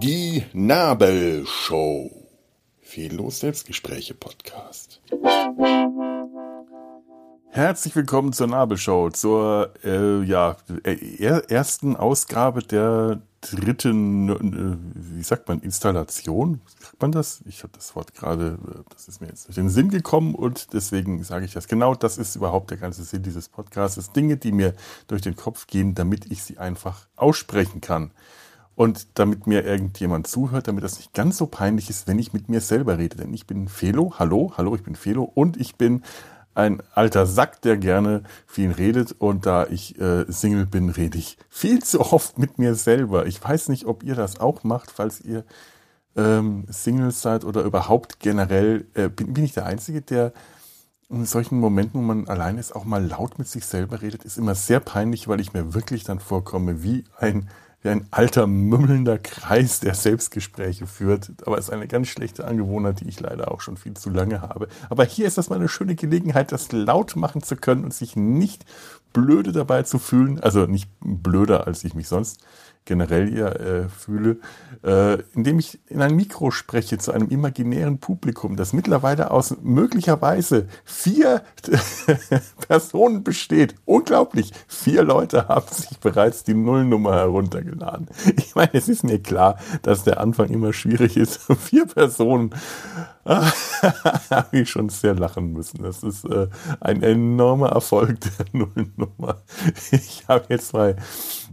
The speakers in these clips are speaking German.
Die Nabelshow. Fehllos Selbstgespräche Podcast. Herzlich willkommen zur Nabelshow, zur äh, ja, er, ersten Ausgabe der dritten, äh, wie sagt man, Installation? Sagt man das? Ich habe das Wort gerade, äh, das ist mir jetzt durch den Sinn gekommen und deswegen sage ich das. Genau das ist überhaupt der ganze Sinn dieses Podcasts. Dinge, die mir durch den Kopf gehen, damit ich sie einfach aussprechen kann. Und damit mir irgendjemand zuhört, damit das nicht ganz so peinlich ist, wenn ich mit mir selber rede. Denn ich bin Felo, hallo, hallo, ich bin Felo und ich bin ein alter Sack, der gerne viel redet. Und da ich äh, Single bin, rede ich viel zu oft mit mir selber. Ich weiß nicht, ob ihr das auch macht, falls ihr ähm, Single seid oder überhaupt generell. Äh, bin, bin ich der Einzige, der in solchen Momenten, wo man allein ist, auch mal laut mit sich selber redet, ist immer sehr peinlich, weil ich mir wirklich dann vorkomme wie ein wie ein alter, mümmelnder Kreis, der Selbstgespräche führt. Aber es ist eine ganz schlechte Angewohnheit, die ich leider auch schon viel zu lange habe. Aber hier ist das mal eine schöne Gelegenheit, das laut machen zu können und sich nicht blöde dabei zu fühlen. Also nicht blöder, als ich mich sonst generell ja äh, fühle, äh, indem ich in ein Mikro spreche zu einem imaginären Publikum, das mittlerweile aus möglicherweise vier Personen besteht. Unglaublich. Vier Leute haben sich bereits die Nullnummer heruntergeladen. Ich meine, es ist mir klar, dass der Anfang immer schwierig ist. Vier Personen habe ich schon sehr lachen müssen. Das ist äh, ein enormer Erfolg der Nullnummer. Ich habe jetzt zwei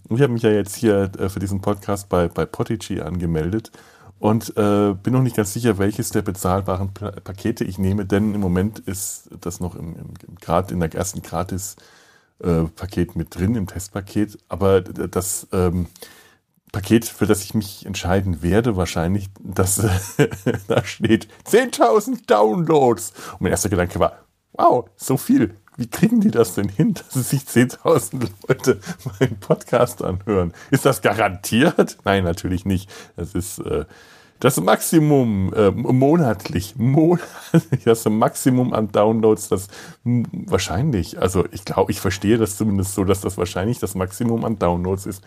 ich habe mich ja jetzt hier äh, für diesen Podcast bei, bei Podigy angemeldet und äh, bin noch nicht ganz sicher, welches der bezahlbaren P Pakete ich nehme, denn im Moment ist das noch im, im, im Grad, in der ersten Gratis-Paket äh, mit drin, im Testpaket. Aber das ähm, Paket, für das ich mich entscheiden werde, wahrscheinlich, das da steht 10.000 Downloads. Und mein erster Gedanke war, wow, so viel wie kriegen die das denn hin, dass sich 10.000 Leute meinen Podcast anhören? Ist das garantiert? Nein, natürlich nicht. Das ist äh, das Maximum äh, monatlich, monatlich, das Maximum an Downloads, das wahrscheinlich, also ich glaube, ich verstehe das zumindest so, dass das wahrscheinlich das Maximum an Downloads ist,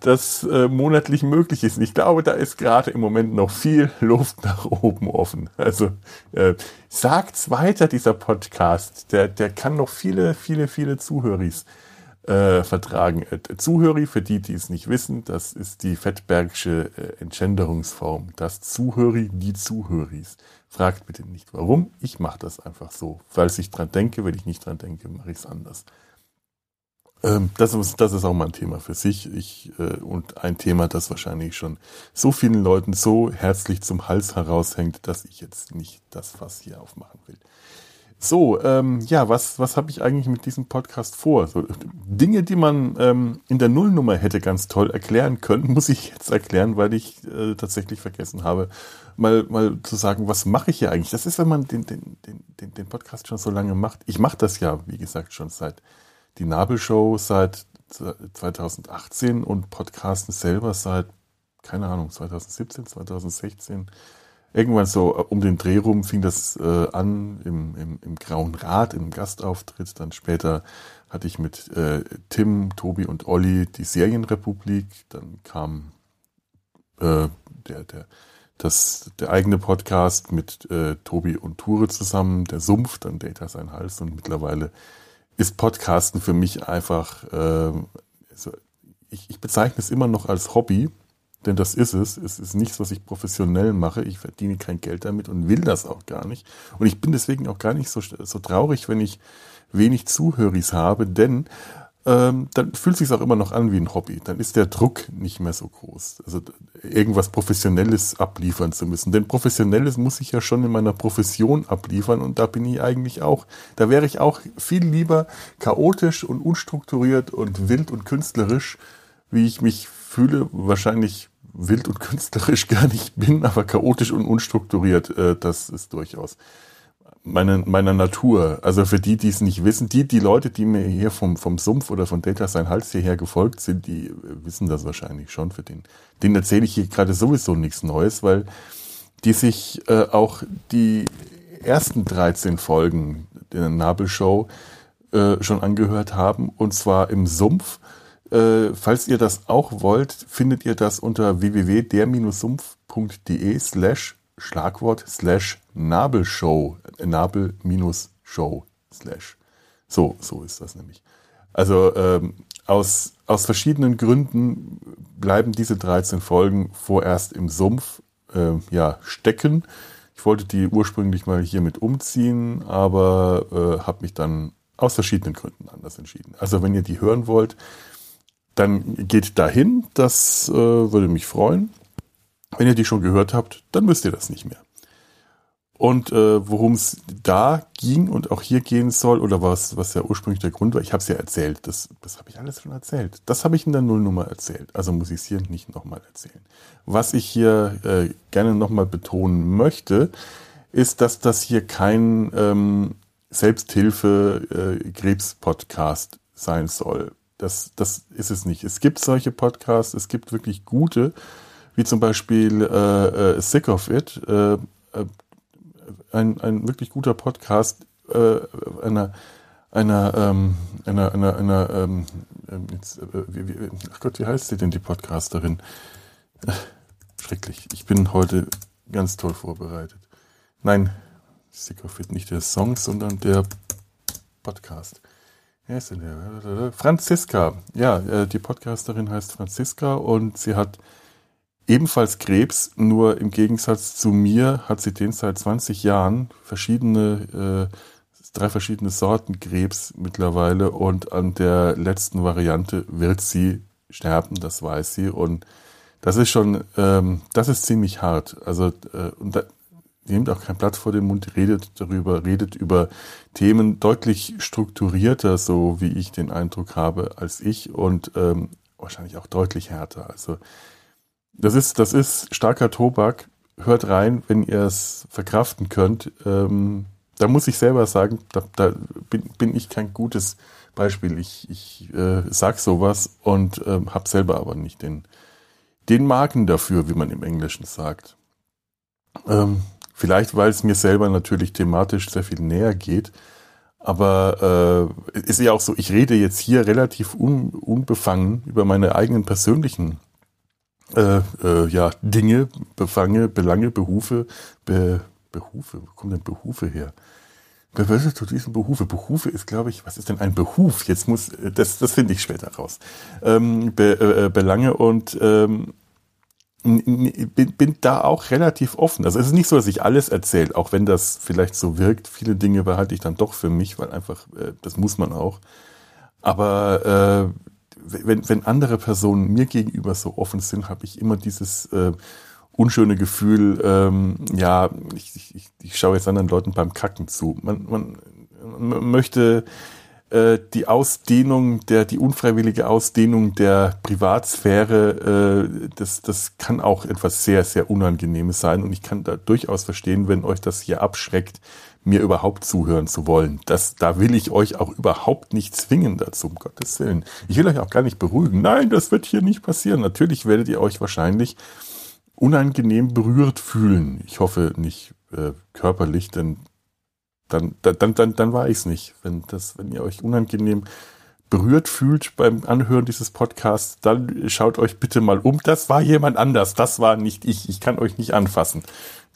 das äh, monatlich möglich ist. ich glaube, da ist gerade im Moment noch viel Luft nach oben offen. Also äh, sagt's weiter, dieser Podcast. Der, der kann noch viele, viele, viele Zuhöris äh, vertragen. Äh, Zuhöri, für die, die es nicht wissen, das ist die Fettbergsche äh, Entschänderungsform. Das Zuhöri, die Zuhöris. Fragt bitte nicht warum. Ich mache das einfach so. Falls ich dran denke, wenn ich nicht dran denke, mache ich es anders. Ähm, das, ist, das ist auch mal ein Thema für sich ich, äh, und ein Thema, das wahrscheinlich schon so vielen Leuten so herzlich zum Hals heraushängt, dass ich jetzt nicht das Fass hier aufmachen will. So, ähm, ja, was, was habe ich eigentlich mit diesem Podcast vor? So, Dinge, die man ähm, in der Nullnummer hätte ganz toll erklären können, muss ich jetzt erklären, weil ich äh, tatsächlich vergessen habe, mal, mal zu sagen, was mache ich hier eigentlich? Das ist, wenn man den, den, den, den Podcast schon so lange macht. Ich mache das ja, wie gesagt, schon seit die Nabelshow seit 2018 und Podcasten selber seit, keine Ahnung, 2017, 2016. Irgendwann so äh, um den Dreh rum fing das äh, an im, im, im Grauen Rad, im Gastauftritt. Dann später hatte ich mit äh, Tim, Tobi und Olli die Serienrepublik. Dann kam äh, der, der, das, der eigene Podcast mit äh, Tobi und Ture zusammen, der Sumpf, dann Data sein Hals und mittlerweile ist Podcasten für mich einfach, äh, so, ich, ich bezeichne es immer noch als Hobby, denn das ist es. Es ist nichts, was ich professionell mache. Ich verdiene kein Geld damit und will das auch gar nicht. Und ich bin deswegen auch gar nicht so, so traurig, wenn ich wenig Zuhöris habe, denn ähm, dann fühlt sich auch immer noch an wie ein Hobby. Dann ist der Druck nicht mehr so groß. Also irgendwas Professionelles abliefern zu müssen. Denn Professionelles muss ich ja schon in meiner Profession abliefern und da bin ich eigentlich auch. Da wäre ich auch viel lieber chaotisch und unstrukturiert und wild und künstlerisch, wie ich mich fühle. Wahrscheinlich wild und künstlerisch gar nicht bin, aber chaotisch und unstrukturiert, äh, das ist durchaus meine, meiner Natur. Also für die, die es nicht wissen, die, die Leute, die mir hier vom, vom Sumpf oder von Data sein Hals hierher gefolgt sind, die äh, wissen das wahrscheinlich schon. Für den, den erzähle ich hier gerade sowieso nichts Neues, weil die sich äh, auch die ersten 13 Folgen der Nabelshow äh, schon angehört haben, und zwar im Sumpf. Äh, falls ihr das auch wollt, findet ihr das unter www.der-sumpf.de slash Schlagwort slash Nabelshow. Nabel-Show slash. So, so ist das nämlich. Also ähm, aus, aus verschiedenen Gründen bleiben diese 13 Folgen vorerst im Sumpf äh, ja, stecken. Ich wollte die ursprünglich mal hiermit umziehen, aber äh, habe mich dann aus verschiedenen Gründen anders entschieden. Also wenn ihr die hören wollt, dann geht dahin. Das äh, würde mich freuen. Wenn ihr die schon gehört habt, dann müsst ihr das nicht mehr. Und äh, worum es da ging und auch hier gehen soll, oder was, was ja ursprünglich der Grund war, ich habe es ja erzählt, das, das habe ich alles schon erzählt. Das habe ich in der Nullnummer erzählt, also muss ich es hier nicht nochmal erzählen. Was ich hier äh, gerne nochmal betonen möchte, ist, dass das hier kein ähm, Selbsthilfe-Krebs-Podcast äh, sein soll. Das, das ist es nicht. Es gibt solche Podcasts, es gibt wirklich gute, wie zum Beispiel äh, äh, Sick of It, äh, äh, ein, ein wirklich guter Podcast äh, einer einer ähm, einer einer, einer ähm, ähm jetzt, äh, wie, wie, ach Gott, wie heißt sie denn die Podcasterin? Schrecklich. Ich bin heute ganz toll vorbereitet. Nein, Sick of It, nicht der Song, sondern der Podcast. Wer ist denn der? Franziska. Ja, äh, die Podcasterin heißt Franziska und sie hat ebenfalls Krebs, nur im Gegensatz zu mir hat sie den seit 20 Jahren, verschiedene, äh, drei verschiedene Sorten Krebs mittlerweile und an der letzten Variante wird sie sterben, das weiß sie und das ist schon, ähm, das ist ziemlich hart. Also äh, und da, nehmt auch kein Blatt vor den Mund, redet darüber, redet über Themen deutlich strukturierter, so wie ich den Eindruck habe, als ich und ähm, wahrscheinlich auch deutlich härter. Also das ist, das ist starker Tobak. Hört rein, wenn ihr es verkraften könnt. Ähm, da muss ich selber sagen, da, da bin, bin, ich kein gutes Beispiel. Ich, ich äh, sag sowas und ähm, habe selber aber nicht den, den Magen dafür, wie man im Englischen sagt. Ähm, vielleicht, weil es mir selber natürlich thematisch sehr viel näher geht. Aber äh, ist ja auch so, ich rede jetzt hier relativ un, unbefangen über meine eigenen persönlichen äh, äh, ja, Dinge, Befange, Belange, Behufe, Be, Behufe, wo kommen denn Behufe her? Was ist zu diesen Behufe? Behufe ist, glaube ich, was ist denn ein Behuf? Jetzt muss, das, das finde ich später raus. Ähm, Be, äh, Belange und ähm, bin, bin da auch relativ offen. Also es ist nicht so, dass ich alles erzähle, auch wenn das vielleicht so wirkt. Viele Dinge behalte ich dann doch für mich, weil einfach, äh, das muss man auch. Aber äh, wenn, wenn andere Personen mir gegenüber so offen sind, habe ich immer dieses äh, unschöne Gefühl, ähm, ja, ich, ich, ich schaue jetzt anderen Leuten beim Kacken zu. Man, man, man möchte äh, die Ausdehnung der, die unfreiwillige Ausdehnung der Privatsphäre, äh, das, das kann auch etwas sehr, sehr Unangenehmes sein. Und ich kann da durchaus verstehen, wenn euch das hier abschreckt, mir überhaupt zuhören zu wollen. Das, da will ich euch auch überhaupt nicht zwingen dazu, um Gottes Willen. Ich will euch auch gar nicht beruhigen. Nein, das wird hier nicht passieren. Natürlich werdet ihr euch wahrscheinlich unangenehm berührt fühlen. Ich hoffe nicht äh, körperlich, denn dann, dann, dann, dann war ich es nicht. Wenn, das, wenn ihr euch unangenehm berührt fühlt beim Anhören dieses Podcasts, dann schaut euch bitte mal um. Das war jemand anders. Das war nicht ich. Ich kann euch nicht anfassen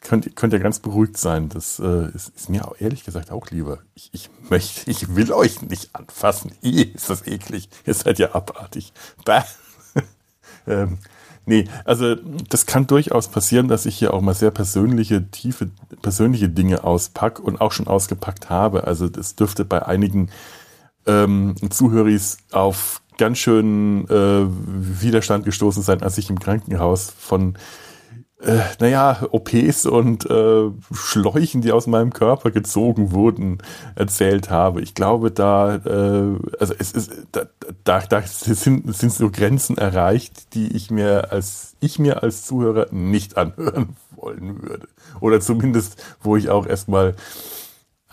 könnt, könnt ihr ganz beruhigt sein. Das äh, ist, ist, mir auch ehrlich gesagt auch lieber. Ich, ich möchte, ich will euch nicht anfassen. I, ist das eklig. Ihr seid ja abartig. ähm, nee, also das kann durchaus passieren, dass ich hier auch mal sehr persönliche, tiefe, persönliche Dinge auspack und auch schon ausgepackt habe. Also das dürfte bei einigen ähm, Zuhöris auf ganz schön äh, Widerstand gestoßen sein, als ich im Krankenhaus von äh, naja, OPs und äh, Schläuchen, die aus meinem Körper gezogen wurden, erzählt habe. Ich glaube, da, äh, also es ist, da, da, da sind, sind so Grenzen erreicht, die ich mir als ich mir als Zuhörer nicht anhören wollen würde. Oder zumindest, wo ich auch erstmal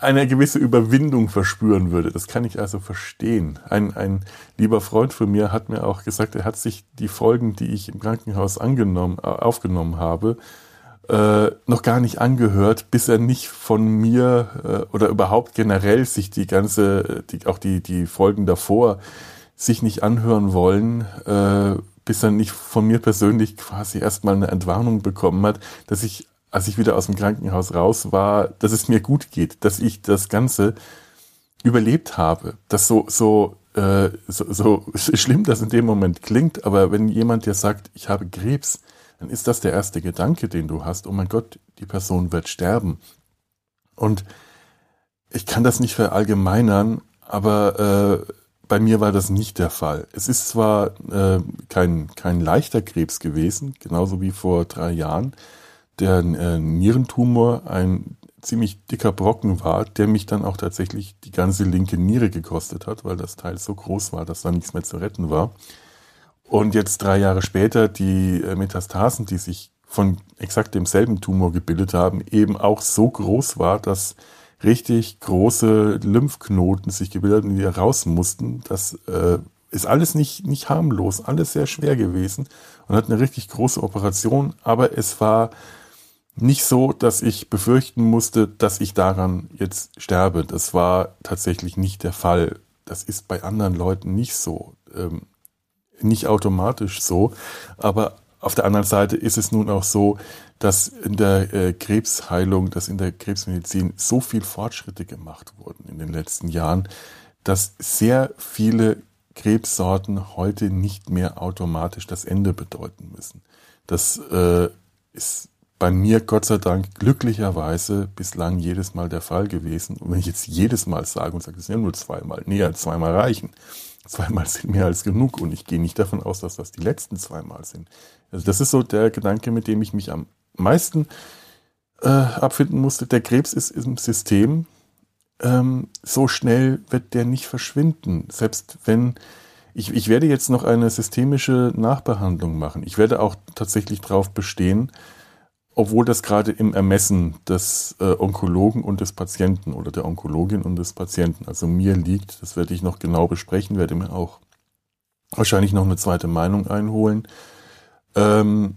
eine gewisse Überwindung verspüren würde. Das kann ich also verstehen. Ein, ein lieber Freund von mir hat mir auch gesagt, er hat sich die Folgen, die ich im Krankenhaus angenommen, aufgenommen habe, äh, noch gar nicht angehört, bis er nicht von mir äh, oder überhaupt generell sich die ganze, die, auch die, die Folgen davor sich nicht anhören wollen, äh, bis er nicht von mir persönlich quasi erstmal eine Entwarnung bekommen hat, dass ich, als ich wieder aus dem Krankenhaus raus war, dass es mir gut geht, dass ich das Ganze überlebt habe. Das so, so, äh, so, so schlimm das in dem Moment klingt, aber wenn jemand dir sagt, ich habe Krebs, dann ist das der erste Gedanke, den du hast. Oh mein Gott, die Person wird sterben. Und ich kann das nicht verallgemeinern, aber äh, bei mir war das nicht der Fall. Es ist zwar äh, kein, kein leichter Krebs gewesen, genauso wie vor drei Jahren, der äh, Nierentumor ein ziemlich dicker Brocken war, der mich dann auch tatsächlich die ganze linke Niere gekostet hat, weil das Teil so groß war, dass da nichts mehr zu retten war. Und jetzt drei Jahre später die äh, Metastasen, die sich von exakt demselben Tumor gebildet haben, eben auch so groß war, dass richtig große Lymphknoten sich gebildet und die raus mussten. Das äh, ist alles nicht, nicht harmlos, alles sehr schwer gewesen und hat eine richtig große Operation, aber es war nicht so, dass ich befürchten musste, dass ich daran jetzt sterbe. Das war tatsächlich nicht der Fall. Das ist bei anderen Leuten nicht so. Ähm, nicht automatisch so. Aber auf der anderen Seite ist es nun auch so, dass in der äh, Krebsheilung, dass in der Krebsmedizin so viel Fortschritte gemacht wurden in den letzten Jahren, dass sehr viele Krebssorten heute nicht mehr automatisch das Ende bedeuten müssen. Das äh, ist bei mir Gott sei Dank glücklicherweise bislang jedes Mal der Fall gewesen. Und wenn ich jetzt jedes Mal sage und sage, das sind ja nur zweimal, näher zweimal reichen, zweimal sind mehr als genug und ich gehe nicht davon aus, dass das die letzten zweimal sind. Also das ist so der Gedanke, mit dem ich mich am meisten äh, abfinden musste. Der Krebs ist im System. Ähm, so schnell wird der nicht verschwinden. Selbst wenn ich, ich werde jetzt noch eine systemische Nachbehandlung machen. Ich werde auch tatsächlich darauf bestehen, obwohl das gerade im Ermessen des äh, Onkologen und des Patienten oder der Onkologin und des Patienten, also mir liegt, das werde ich noch genau besprechen, werde mir auch wahrscheinlich noch eine zweite Meinung einholen. Ähm,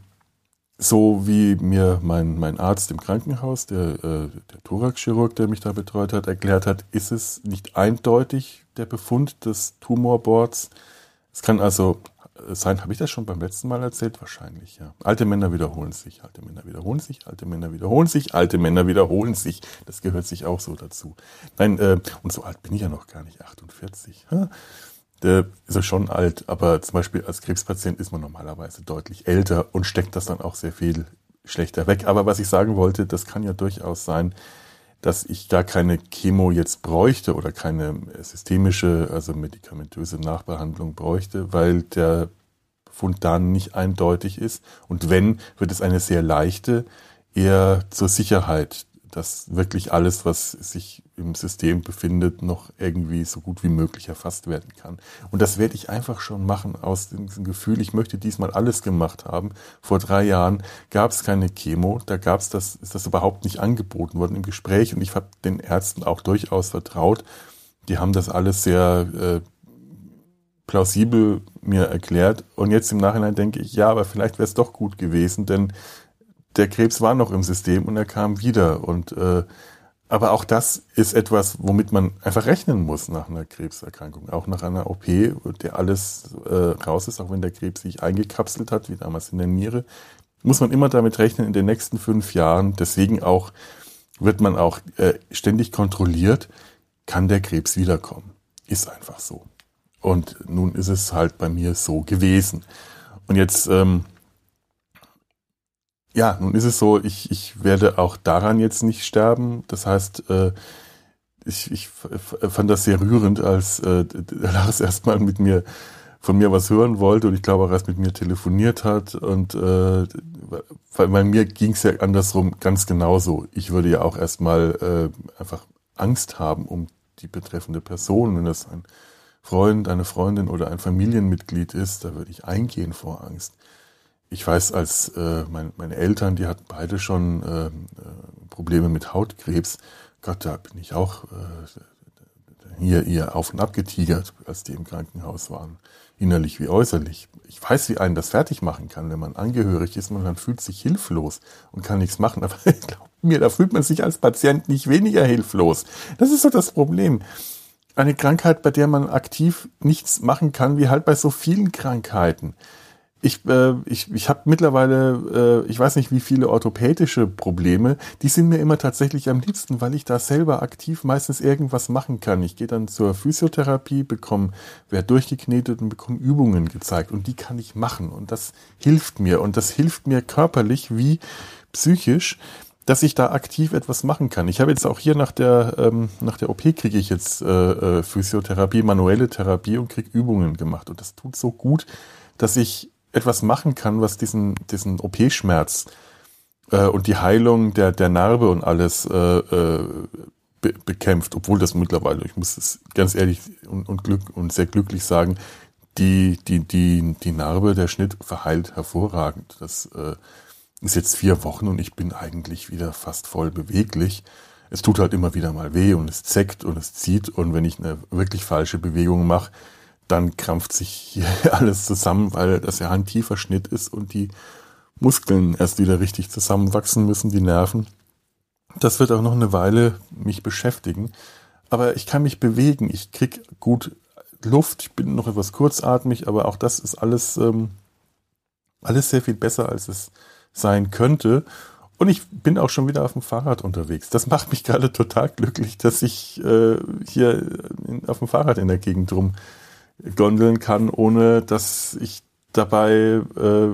so wie mir mein, mein Arzt im Krankenhaus, der, äh, der Thoraxchirurg, der mich da betreut hat, erklärt hat, ist es nicht eindeutig der Befund des Tumorboards. Es kann also sein, habe ich das schon beim letzten Mal erzählt? Wahrscheinlich, ja. Alte Männer wiederholen sich, alte Männer wiederholen sich, alte Männer wiederholen sich, alte Männer wiederholen sich. Das gehört sich auch so dazu. Nein, äh, und so alt bin ich ja noch gar nicht, 48. Ha? Der ist ja schon alt, aber zum Beispiel als Krebspatient ist man normalerweise deutlich älter und steckt das dann auch sehr viel schlechter weg. Aber was ich sagen wollte, das kann ja durchaus sein, dass ich gar keine Chemo jetzt bräuchte oder keine systemische, also medikamentöse Nachbehandlung bräuchte, weil der Befund dann nicht eindeutig ist. Und wenn, wird es eine sehr leichte, eher zur Sicherheit dass wirklich alles, was sich im System befindet, noch irgendwie so gut wie möglich erfasst werden kann. Und das werde ich einfach schon machen aus diesem Gefühl, ich möchte diesmal alles gemacht haben. Vor drei Jahren gab es keine Chemo, da gab es das, ist das überhaupt nicht angeboten worden im Gespräch und ich habe den Ärzten auch durchaus vertraut. Die haben das alles sehr äh, plausibel mir erklärt und jetzt im Nachhinein denke ich, ja, aber vielleicht wäre es doch gut gewesen, denn der Krebs war noch im System und er kam wieder. Und äh, aber auch das ist etwas, womit man einfach rechnen muss nach einer Krebserkrankung, auch nach einer OP, der alles äh, raus ist, auch wenn der Krebs sich eingekapselt hat, wie damals in der Niere, muss man immer damit rechnen in den nächsten fünf Jahren. Deswegen auch wird man auch äh, ständig kontrolliert, kann der Krebs wiederkommen. Ist einfach so. Und nun ist es halt bei mir so gewesen. Und jetzt ähm, ja, nun ist es so, ich, ich werde auch daran jetzt nicht sterben. Das heißt, äh, ich, ich fand das sehr rührend, als äh, Lars erstmal mit mir von mir was hören wollte und ich glaube auch erst mit mir telefoniert hat und äh, bei mir ging es ja andersrum ganz genauso. Ich würde ja auch erstmal äh, einfach Angst haben um die betreffende Person, wenn das ein Freund, eine Freundin oder ein Familienmitglied ist, da würde ich eingehen vor Angst ich weiß, als äh, mein, meine Eltern, die hatten beide schon äh, Probleme mit Hautkrebs. Gott, da bin ich auch, äh, hier ihr auf und ab getigert, als die im Krankenhaus waren. Innerlich wie äußerlich. Ich weiß, wie einen das fertig machen kann, wenn man angehörig ist und man fühlt sich hilflos und kann nichts machen. Aber glaub mir, da fühlt man sich als Patient nicht weniger hilflos. Das ist so das Problem. Eine Krankheit, bei der man aktiv nichts machen kann, wie halt bei so vielen Krankheiten ich, äh, ich, ich habe mittlerweile, äh, ich weiß nicht wie viele orthopädische Probleme, die sind mir immer tatsächlich am liebsten, weil ich da selber aktiv meistens irgendwas machen kann. Ich gehe dann zur Physiotherapie, bekomme, werde durchgeknetet und bekomme Übungen gezeigt und die kann ich machen und das hilft mir und das hilft mir körperlich wie psychisch dass ich da aktiv etwas machen kann. Ich habe jetzt auch hier nach der, ähm, nach der OP kriege ich jetzt äh, äh, Physiotherapie, manuelle Therapie und kriege Übungen gemacht. Und das tut so gut, dass ich etwas machen kann, was diesen, diesen OP-Schmerz äh, und die Heilung der, der Narbe und alles äh, äh, be bekämpft, obwohl das mittlerweile, ich muss es ganz ehrlich und, und, glück, und sehr glücklich sagen, die, die, die, die Narbe, der Schnitt verheilt hervorragend. Das äh, ist jetzt vier Wochen und ich bin eigentlich wieder fast voll beweglich. Es tut halt immer wieder mal weh und es zeckt und es zieht und wenn ich eine wirklich falsche Bewegung mache, dann krampft sich hier alles zusammen, weil das ja ein tiefer Schnitt ist und die Muskeln erst wieder richtig zusammenwachsen müssen, die Nerven. Das wird auch noch eine Weile mich beschäftigen. Aber ich kann mich bewegen, ich krieg gut Luft, ich bin noch etwas kurzatmig, aber auch das ist alles, ähm, alles sehr viel besser, als es sein könnte. Und ich bin auch schon wieder auf dem Fahrrad unterwegs. Das macht mich gerade total glücklich, dass ich äh, hier in, auf dem Fahrrad in der Gegend rum gondeln kann, ohne dass ich dabei äh,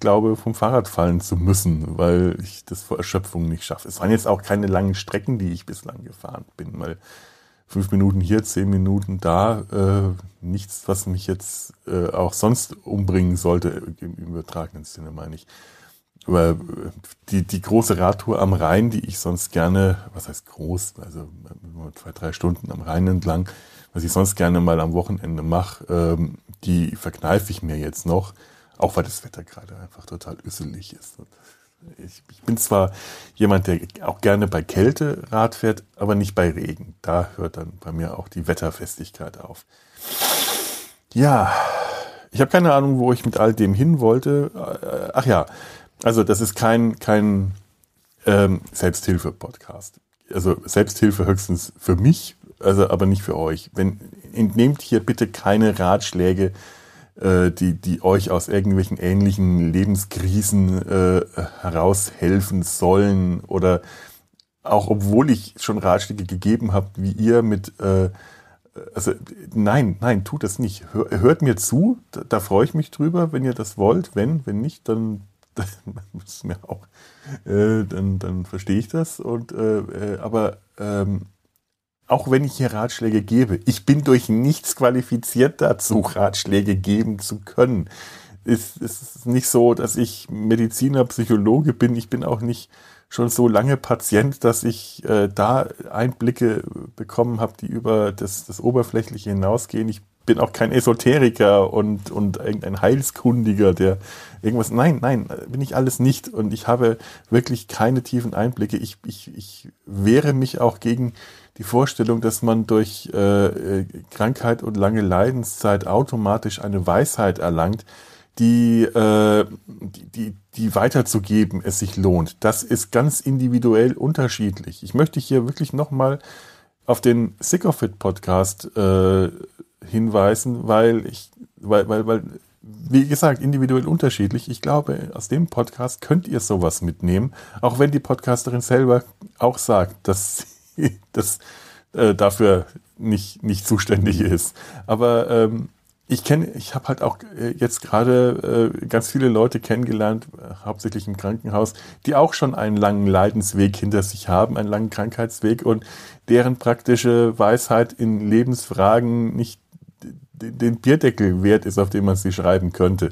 glaube, vom Fahrrad fallen zu müssen, weil ich das vor Erschöpfung nicht schaffe. Es waren jetzt auch keine langen Strecken, die ich bislang gefahren bin, weil fünf Minuten hier, zehn Minuten da, äh, nichts, was mich jetzt äh, auch sonst umbringen sollte, im übertragenen Sinne meine ich. Aber äh, die, die große Radtour am Rhein, die ich sonst gerne, was heißt groß, also zwei, drei Stunden am Rhein entlang, was ich sonst gerne mal am Wochenende mache, ähm, die verkneife ich mir jetzt noch, auch weil das Wetter gerade einfach total üsselig ist. Ich, ich, bin zwar jemand, der auch gerne bei Kälte Rad fährt, aber nicht bei Regen. Da hört dann bei mir auch die Wetterfestigkeit auf. Ja, ich habe keine Ahnung, wo ich mit all dem hin wollte. Äh, ach ja, also das ist kein, kein ähm, Selbsthilfe-Podcast. Also Selbsthilfe höchstens für mich, also aber nicht für euch. Wenn, entnehmt hier bitte keine Ratschläge, äh, die, die euch aus irgendwelchen ähnlichen Lebenskrisen äh, heraushelfen sollen oder auch obwohl ich schon Ratschläge gegeben habe, wie ihr mit äh, also nein, nein, tut das nicht. Hört mir zu, da, da freue ich mich drüber, wenn ihr das wollt. Wenn, wenn nicht, dann, dann mir auch, äh, dann, dann verstehe ich das. Und äh, äh aber ähm, auch wenn ich hier Ratschläge gebe, ich bin durch nichts qualifiziert dazu, Ratschläge geben zu können. Es ist nicht so, dass ich Mediziner, Psychologe bin. Ich bin auch nicht schon so lange Patient, dass ich äh, da Einblicke bekommen habe, die über das, das Oberflächliche hinausgehen. Ich bin auch kein Esoteriker und, und irgendein Heilskundiger, der irgendwas. Nein, nein, bin ich alles nicht. Und ich habe wirklich keine tiefen Einblicke. Ich, ich, ich wehre mich auch gegen die Vorstellung, dass man durch äh, Krankheit und lange Leidenszeit automatisch eine Weisheit erlangt, die, äh, die, die, die weiterzugeben es sich lohnt. Das ist ganz individuell unterschiedlich. Ich möchte hier wirklich nochmal auf den Sick of It Podcast äh, hinweisen, weil ich, weil, weil, weil, wie gesagt, individuell unterschiedlich. Ich glaube, aus dem Podcast könnt ihr sowas mitnehmen, auch wenn die Podcasterin selber auch sagt, dass das äh, dafür nicht, nicht zuständig ist. Aber ähm, ich kenne, ich habe halt auch äh, jetzt gerade äh, ganz viele Leute kennengelernt, äh, hauptsächlich im Krankenhaus, die auch schon einen langen Leidensweg hinter sich haben, einen langen Krankheitsweg und deren praktische Weisheit in Lebensfragen nicht den Bierdeckel wert ist, auf dem man sie schreiben könnte.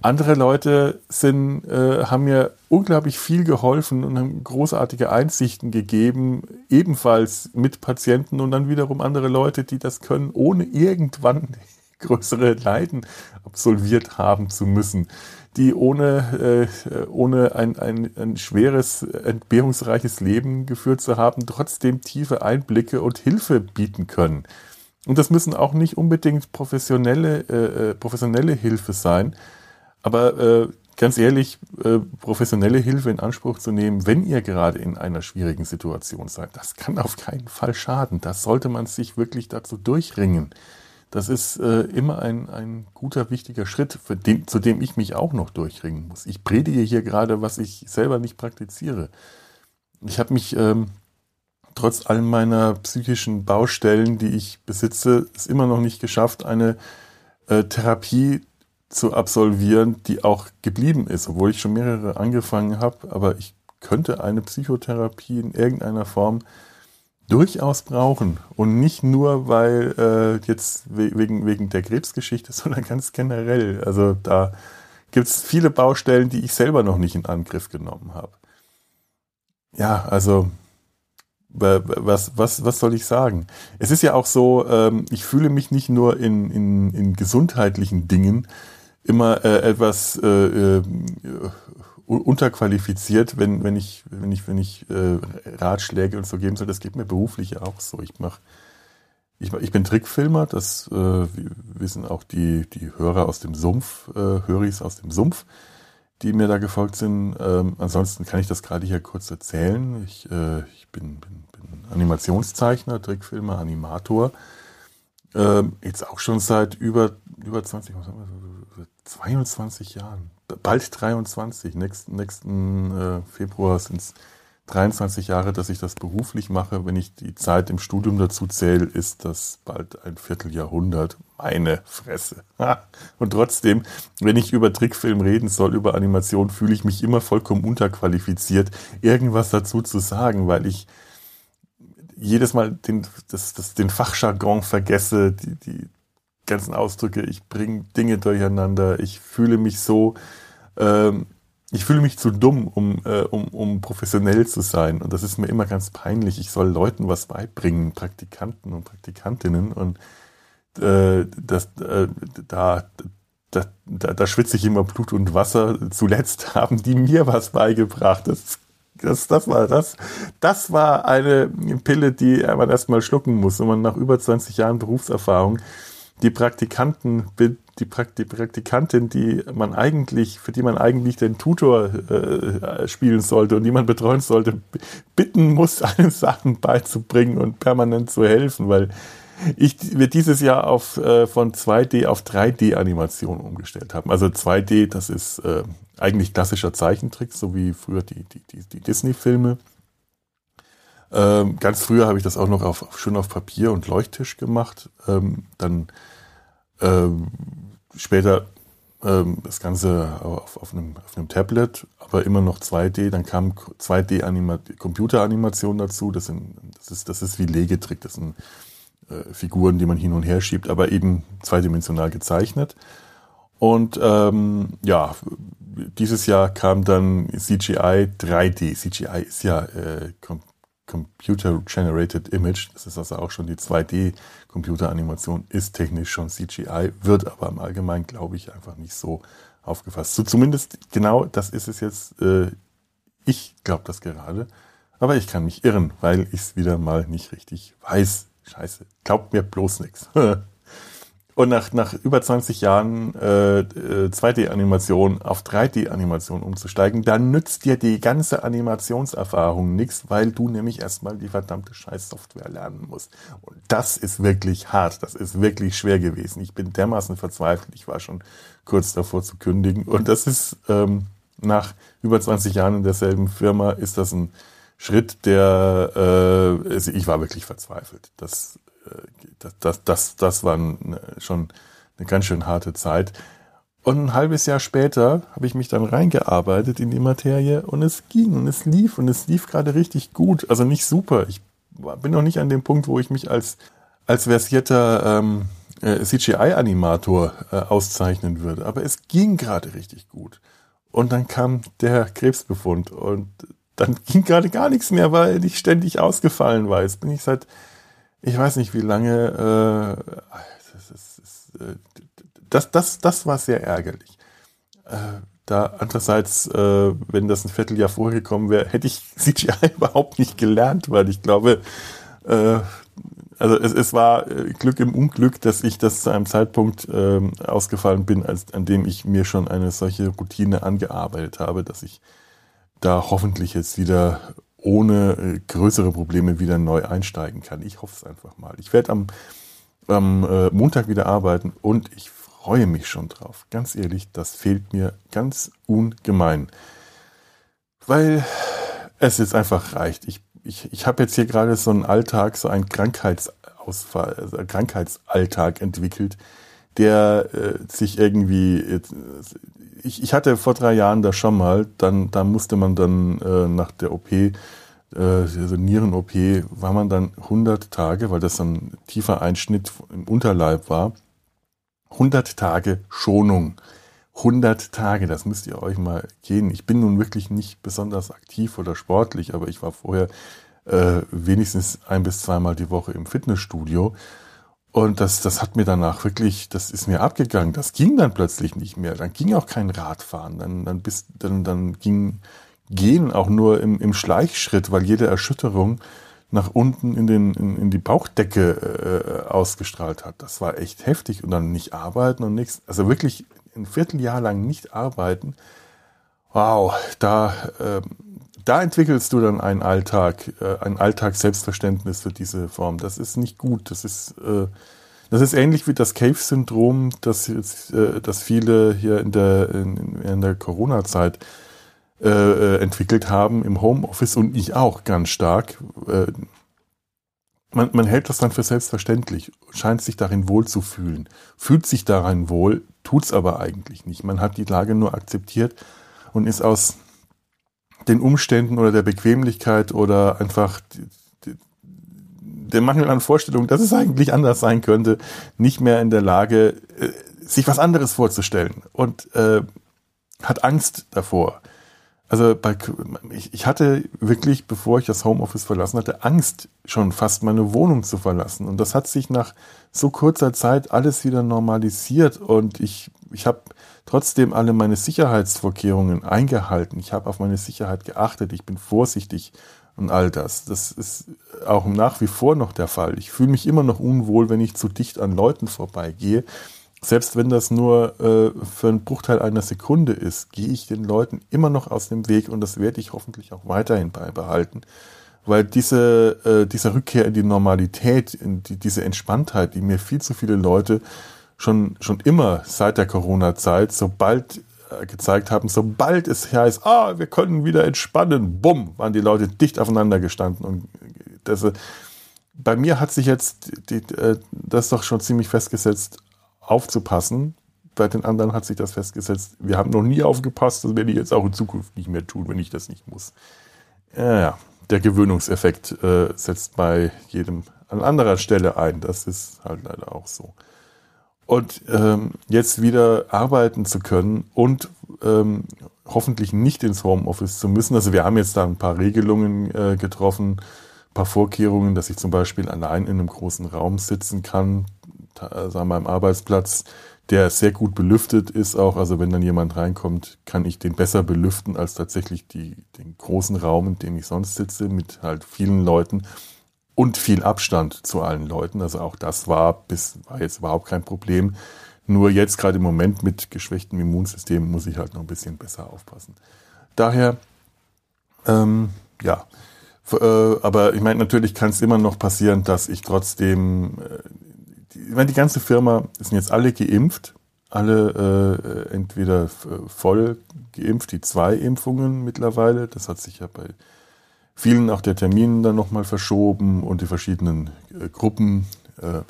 Andere Leute sind, äh, haben mir unglaublich viel geholfen und haben großartige Einsichten gegeben, ebenfalls mit Patienten und dann wiederum andere Leute, die das können, ohne irgendwann größere Leiden absolviert haben zu müssen, die ohne, äh, ohne ein, ein, ein schweres, entbehrungsreiches Leben geführt zu haben, trotzdem tiefe Einblicke und Hilfe bieten können. Und das müssen auch nicht unbedingt professionelle, äh, äh professionelle Hilfe sein, aber äh, ganz ehrlich, äh, professionelle Hilfe in Anspruch zu nehmen, wenn ihr gerade in einer schwierigen Situation seid, das kann auf keinen Fall schaden. Das sollte man sich wirklich dazu durchringen. Das ist äh, immer ein, ein guter, wichtiger Schritt, den, zu dem ich mich auch noch durchringen muss. Ich predige hier gerade, was ich selber nicht praktiziere. Ich habe mich ähm, trotz all meiner psychischen Baustellen, die ich besitze, es immer noch nicht geschafft, eine äh, Therapie zu absolvieren, die auch geblieben ist, obwohl ich schon mehrere angefangen habe. Aber ich könnte eine Psychotherapie in irgendeiner Form durchaus brauchen. Und nicht nur, weil äh, jetzt wegen, wegen der Krebsgeschichte, sondern ganz generell. Also da gibt es viele Baustellen, die ich selber noch nicht in Angriff genommen habe. Ja, also was, was, was soll ich sagen? Es ist ja auch so, ähm, ich fühle mich nicht nur in, in, in gesundheitlichen Dingen immer äh, etwas äh, äh, unterqualifiziert, wenn, wenn ich, wenn ich, wenn ich äh, Ratschläge und so geben soll. Das geht mir beruflich auch so. Ich mach, ich, ich bin Trickfilmer, das äh, wissen auch die, die Hörer aus dem Sumpf, äh, Höris aus dem Sumpf, die mir da gefolgt sind. Ähm, ansonsten kann ich das gerade hier kurz erzählen. Ich, äh, ich bin, bin, bin Animationszeichner, Trickfilmer, Animator. Ähm, jetzt auch schon seit über, über 20, was haben wir, 22 Jahren bald 23. Nächsten, nächsten äh, Februar sind es 23 Jahre, dass ich das beruflich mache. Wenn ich die Zeit im Studium dazu zähle, ist das bald ein Vierteljahrhundert. Meine Fresse. Und trotzdem, wenn ich über Trickfilm reden soll, über Animation, fühle ich mich immer vollkommen unterqualifiziert, irgendwas dazu zu sagen, weil ich jedes Mal den, das, das, den Fachjargon vergesse, die, die, ganzen Ausdrücke, ich bringe Dinge durcheinander, ich fühle mich so, ähm, ich fühle mich zu dumm, um, äh, um, um professionell zu sein. Und das ist mir immer ganz peinlich. Ich soll Leuten was beibringen, Praktikanten und Praktikantinnen. Und äh, das, äh, da, da, da, da schwitze ich immer Blut und Wasser. Zuletzt haben die mir was beigebracht. Das, das, das war das. Das war eine Pille, die man erstmal schlucken muss, wenn man nach über 20 Jahren Berufserfahrung die Praktikanten, die, Praktikantin, die man eigentlich, für die man eigentlich den Tutor äh, spielen sollte und die man betreuen sollte, bitten muss, einen Sachen beizubringen und permanent zu helfen, weil ich wir dieses Jahr auf äh, von 2D auf 3D Animation umgestellt haben. Also 2D, das ist äh, eigentlich klassischer Zeichentrick, so wie früher die, die, die, die Disney-Filme. Ähm, ganz früher habe ich das auch noch auf, schön auf Papier und Leuchttisch gemacht. Ähm, dann ähm, später ähm, das Ganze auf, auf, einem, auf einem Tablet, aber immer noch 2D. Dann kam 2D-Computeranimation dazu. Das, sind, das, ist, das ist wie Legetrick. Das sind äh, Figuren, die man hin und her schiebt, aber eben zweidimensional gezeichnet. Und ähm, ja, dieses Jahr kam dann CGI 3D. CGI ist ja äh, Computer Generated Image, das ist also auch schon die 2D Computeranimation, ist technisch schon CGI, wird aber im Allgemeinen, glaube ich, einfach nicht so aufgefasst. So zumindest genau das ist es jetzt. Äh, ich glaube das gerade, aber ich kann mich irren, weil ich es wieder mal nicht richtig weiß. Scheiße, glaubt mir bloß nichts. Und nach, nach über 20 Jahren äh, 2D-Animation äh, auf 3D-Animation umzusteigen, dann nützt dir die ganze Animationserfahrung nichts, weil du nämlich erstmal die verdammte Scheiß-Software lernen musst. Und das ist wirklich hart, das ist wirklich schwer gewesen. Ich bin dermaßen verzweifelt, ich war schon kurz davor zu kündigen. Und das ist ähm, nach über 20 Jahren in derselben Firma, ist das ein Schritt, der, äh, ich war wirklich verzweifelt. Das das, das, das, das war schon eine ganz schön harte Zeit. Und ein halbes Jahr später habe ich mich dann reingearbeitet in die Materie und es ging und es lief und es lief gerade richtig gut. Also nicht super. Ich bin noch nicht an dem Punkt, wo ich mich als, als versierter ähm, äh, CGI-Animator äh, auszeichnen würde. Aber es ging gerade richtig gut. Und dann kam der Krebsbefund und dann ging gerade gar nichts mehr, weil ich ständig ausgefallen war. Jetzt bin ich seit ich weiß nicht wie lange, äh, das, ist, ist, das, das, das war sehr ärgerlich. Äh, da andererseits, äh, wenn das ein Vierteljahr vorher gekommen wäre, hätte ich CGI überhaupt nicht gelernt, weil ich glaube, äh, also es, es war äh, Glück im Unglück, dass ich das zu einem Zeitpunkt äh, ausgefallen bin, als, an dem ich mir schon eine solche Routine angearbeitet habe, dass ich da hoffentlich jetzt wieder ohne äh, größere Probleme wieder neu einsteigen kann. Ich hoffe es einfach mal. Ich werde am, am äh, Montag wieder arbeiten und ich freue mich schon drauf. Ganz ehrlich, das fehlt mir ganz ungemein. Weil es jetzt einfach reicht. Ich, ich, ich habe jetzt hier gerade so einen Alltag, so einen Krankheitsausfall, also Krankheitsalltag entwickelt, der äh, sich irgendwie, ich, ich hatte vor drei Jahren das schon mal, dann, da musste man dann äh, nach der OP, äh, also Nieren-OP, war man dann 100 Tage, weil das so ein tiefer Einschnitt im Unterleib war, 100 Tage Schonung. 100 Tage, das müsst ihr euch mal gehen. Ich bin nun wirklich nicht besonders aktiv oder sportlich, aber ich war vorher äh, wenigstens ein bis zweimal die Woche im Fitnessstudio. Und das, das hat mir danach wirklich, das ist mir abgegangen. Das ging dann plötzlich nicht mehr. Dann ging auch kein Radfahren. Dann, dann, bis, dann, dann ging Gehen auch nur im, im Schleichschritt, weil jede Erschütterung nach unten in, den, in, in die Bauchdecke äh, ausgestrahlt hat. Das war echt heftig. Und dann nicht arbeiten und nichts. Also wirklich ein Vierteljahr lang nicht arbeiten. Wow, da, äh, da entwickelst du dann einen Alltag, äh, ein Alltagsselbstverständnis für diese Form. Das ist nicht gut. Das ist, äh, das ist ähnlich wie das Cave-Syndrom, das, äh, das viele hier in der, in, in der Corona-Zeit äh, äh, entwickelt haben im Homeoffice und ich auch ganz stark. Man, man hält das dann für selbstverständlich, scheint sich darin wohl zu fühlen, fühlt sich darin wohl, tut's aber eigentlich nicht. Man hat die Lage nur akzeptiert und ist aus den Umständen oder der Bequemlichkeit oder einfach der Mangel an Vorstellung, dass es eigentlich anders sein könnte, nicht mehr in der Lage, äh, sich was anderes vorzustellen und äh, hat Angst davor. Also bei, ich, ich hatte wirklich, bevor ich das Homeoffice verlassen hatte, Angst, schon fast meine Wohnung zu verlassen. Und das hat sich nach so kurzer Zeit alles wieder normalisiert. Und ich, ich habe trotzdem alle meine Sicherheitsvorkehrungen eingehalten. Ich habe auf meine Sicherheit geachtet. Ich bin vorsichtig und all das. Das ist auch nach wie vor noch der Fall. Ich fühle mich immer noch unwohl, wenn ich zu dicht an Leuten vorbeigehe selbst wenn das nur äh, für einen Bruchteil einer Sekunde ist, gehe ich den Leuten immer noch aus dem Weg und das werde ich hoffentlich auch weiterhin beibehalten. Weil diese, äh, diese Rückkehr in die Normalität, in die, diese Entspanntheit, die mir viel zu viele Leute schon, schon immer seit der Corona-Zeit, sobald äh, gezeigt haben, sobald es heißt, ah, wir können wieder entspannen, bumm, waren die Leute dicht aufeinander gestanden. Und das, äh, bei mir hat sich jetzt die, äh, das doch schon ziemlich festgesetzt, aufzupassen. Bei den anderen hat sich das festgesetzt. Wir haben noch nie aufgepasst, das werde ich jetzt auch in Zukunft nicht mehr tun, wenn ich das nicht muss. Ja. der Gewöhnungseffekt äh, setzt bei jedem an anderer Stelle ein. Das ist halt leider auch so. Und ähm, jetzt wieder arbeiten zu können und ähm, hoffentlich nicht ins Homeoffice zu müssen. Also wir haben jetzt da ein paar Regelungen äh, getroffen, ein paar Vorkehrungen, dass ich zum Beispiel allein in einem großen Raum sitzen kann, sagen wir, am Arbeitsplatz, der sehr gut belüftet ist auch. Also wenn dann jemand reinkommt, kann ich den besser belüften als tatsächlich die, den großen Raum, in dem ich sonst sitze, mit halt vielen Leuten und viel Abstand zu allen Leuten. Also auch das war bis, war jetzt überhaupt kein Problem. Nur jetzt gerade im Moment mit geschwächtem Immunsystem muss ich halt noch ein bisschen besser aufpassen. Daher, ähm, ja, äh, aber ich meine, natürlich kann es immer noch passieren, dass ich trotzdem äh, ich meine, die ganze Firma sind jetzt alle geimpft, alle äh, entweder voll geimpft, die zwei Impfungen mittlerweile. Das hat sich ja bei vielen auch der Termin dann nochmal verschoben und die verschiedenen äh, Gruppen. Äh,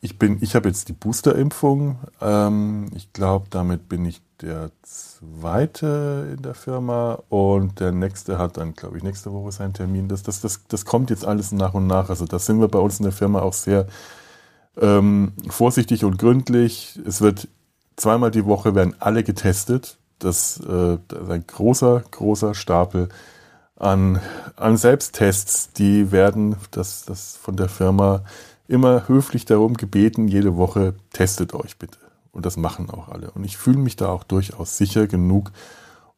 ich ich habe jetzt die Boosterimpfung. Ähm, ich glaube, damit bin ich der zweite in der Firma und der nächste hat dann, glaube ich, nächste Woche seinen Termin. Das, das, das, das kommt jetzt alles nach und nach. Also da sind wir bei uns in der Firma auch sehr ähm, vorsichtig und gründlich. Es wird zweimal die Woche werden alle getestet. Das, äh, das ist ein großer, großer Stapel an, an Selbsttests. Die werden das, das von der Firma immer höflich darum gebeten, jede Woche testet euch bitte. Und das machen auch alle. Und ich fühle mich da auch durchaus sicher genug,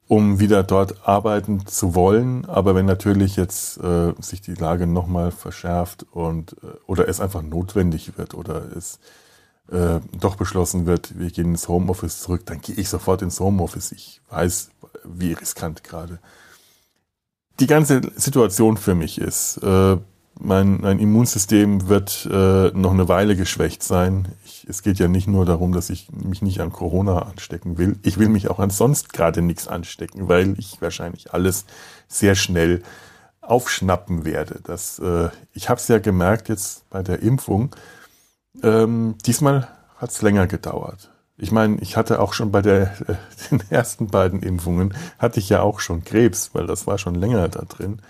um wieder dort arbeiten zu wollen. Aber wenn natürlich jetzt äh, sich die Lage nochmal verschärft und äh, oder es einfach notwendig wird oder es äh, doch beschlossen wird, wir gehen ins Homeoffice zurück, dann gehe ich sofort ins Homeoffice. Ich weiß, wie riskant gerade die ganze Situation für mich ist. Äh, mein, mein Immunsystem wird äh, noch eine Weile geschwächt sein. Ich, es geht ja nicht nur darum, dass ich mich nicht an Corona anstecken will. Ich will mich auch an sonst gerade nichts anstecken, weil ich wahrscheinlich alles sehr schnell aufschnappen werde. Das, äh, ich habe es ja gemerkt jetzt bei der Impfung. Ähm, diesmal hat es länger gedauert. Ich meine, ich hatte auch schon bei der, äh, den ersten beiden Impfungen, hatte ich ja auch schon Krebs, weil das war schon länger da drin.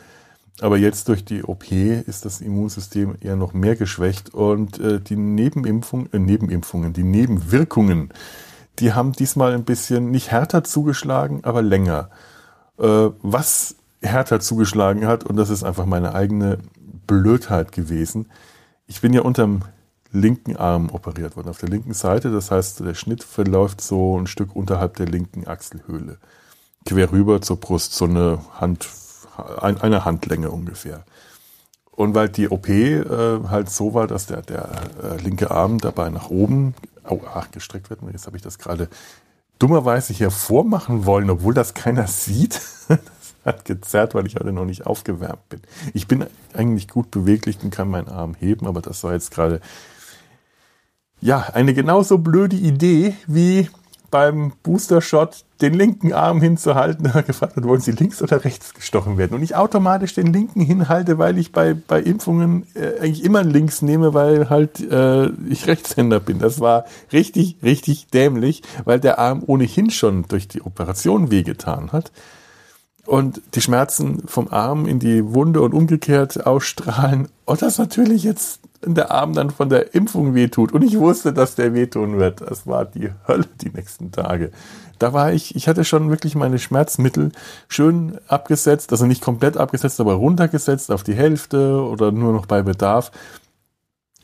Aber jetzt durch die OP ist das Immunsystem eher noch mehr geschwächt und äh, die Nebenimpfung, äh, Nebenimpfungen, die Nebenwirkungen, die haben diesmal ein bisschen nicht härter zugeschlagen, aber länger. Äh, was härter zugeschlagen hat, und das ist einfach meine eigene Blödheit gewesen. Ich bin ja unterm linken Arm operiert worden, auf der linken Seite. Das heißt, der Schnitt verläuft so ein Stück unterhalb der linken Achselhöhle. Quer rüber zur Brust, so eine Hand, eine Handlänge ungefähr. Und weil die OP äh, halt so war, dass der, der äh, linke Arm dabei nach oben oh, ach, gestreckt wird, jetzt habe ich das gerade dummerweise hier vormachen wollen, obwohl das keiner sieht. das hat gezerrt, weil ich heute noch nicht aufgewärmt bin. Ich bin eigentlich gut beweglich und kann meinen Arm heben, aber das war jetzt gerade ja, eine genauso blöde Idee wie beim Booster-Shot den linken Arm hinzuhalten, gefragt hat, wollen Sie links oder rechts gestochen werden? Und ich automatisch den linken hinhalte, weil ich bei, bei Impfungen äh, eigentlich immer links nehme, weil halt äh, ich Rechtshänder bin. Das war richtig, richtig dämlich, weil der Arm ohnehin schon durch die Operation wehgetan hat und die Schmerzen vom Arm in die Wunde und umgekehrt ausstrahlen und das natürlich jetzt der Arm dann von der Impfung wehtut und ich wusste, dass der wehtun wird. Das war die Hölle die nächsten Tage. Da war ich, ich hatte schon wirklich meine Schmerzmittel schön abgesetzt, also nicht komplett abgesetzt, aber runtergesetzt auf die Hälfte oder nur noch bei Bedarf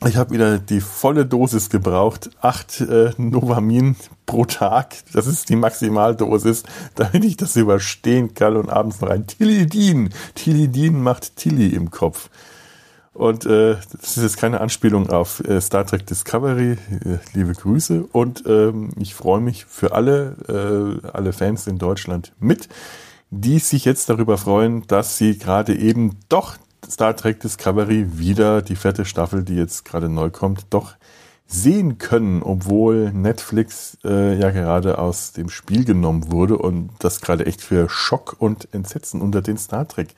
ich habe wieder die volle Dosis gebraucht. Acht äh, Novamin pro Tag. Das ist die Maximaldosis, damit ich das überstehen kann und abends noch ein Tilidin. Tilidin macht Tilly im Kopf. Und äh, das ist jetzt keine Anspielung auf äh, Star Trek Discovery. Äh, liebe Grüße. Und ähm, ich freue mich für alle, äh, alle Fans in Deutschland mit, die sich jetzt darüber freuen, dass sie gerade eben doch Star Trek Discovery wieder die vierte Staffel, die jetzt gerade neu kommt, doch sehen können, obwohl Netflix äh, ja gerade aus dem Spiel genommen wurde und das gerade echt für Schock und Entsetzen unter den Star Trek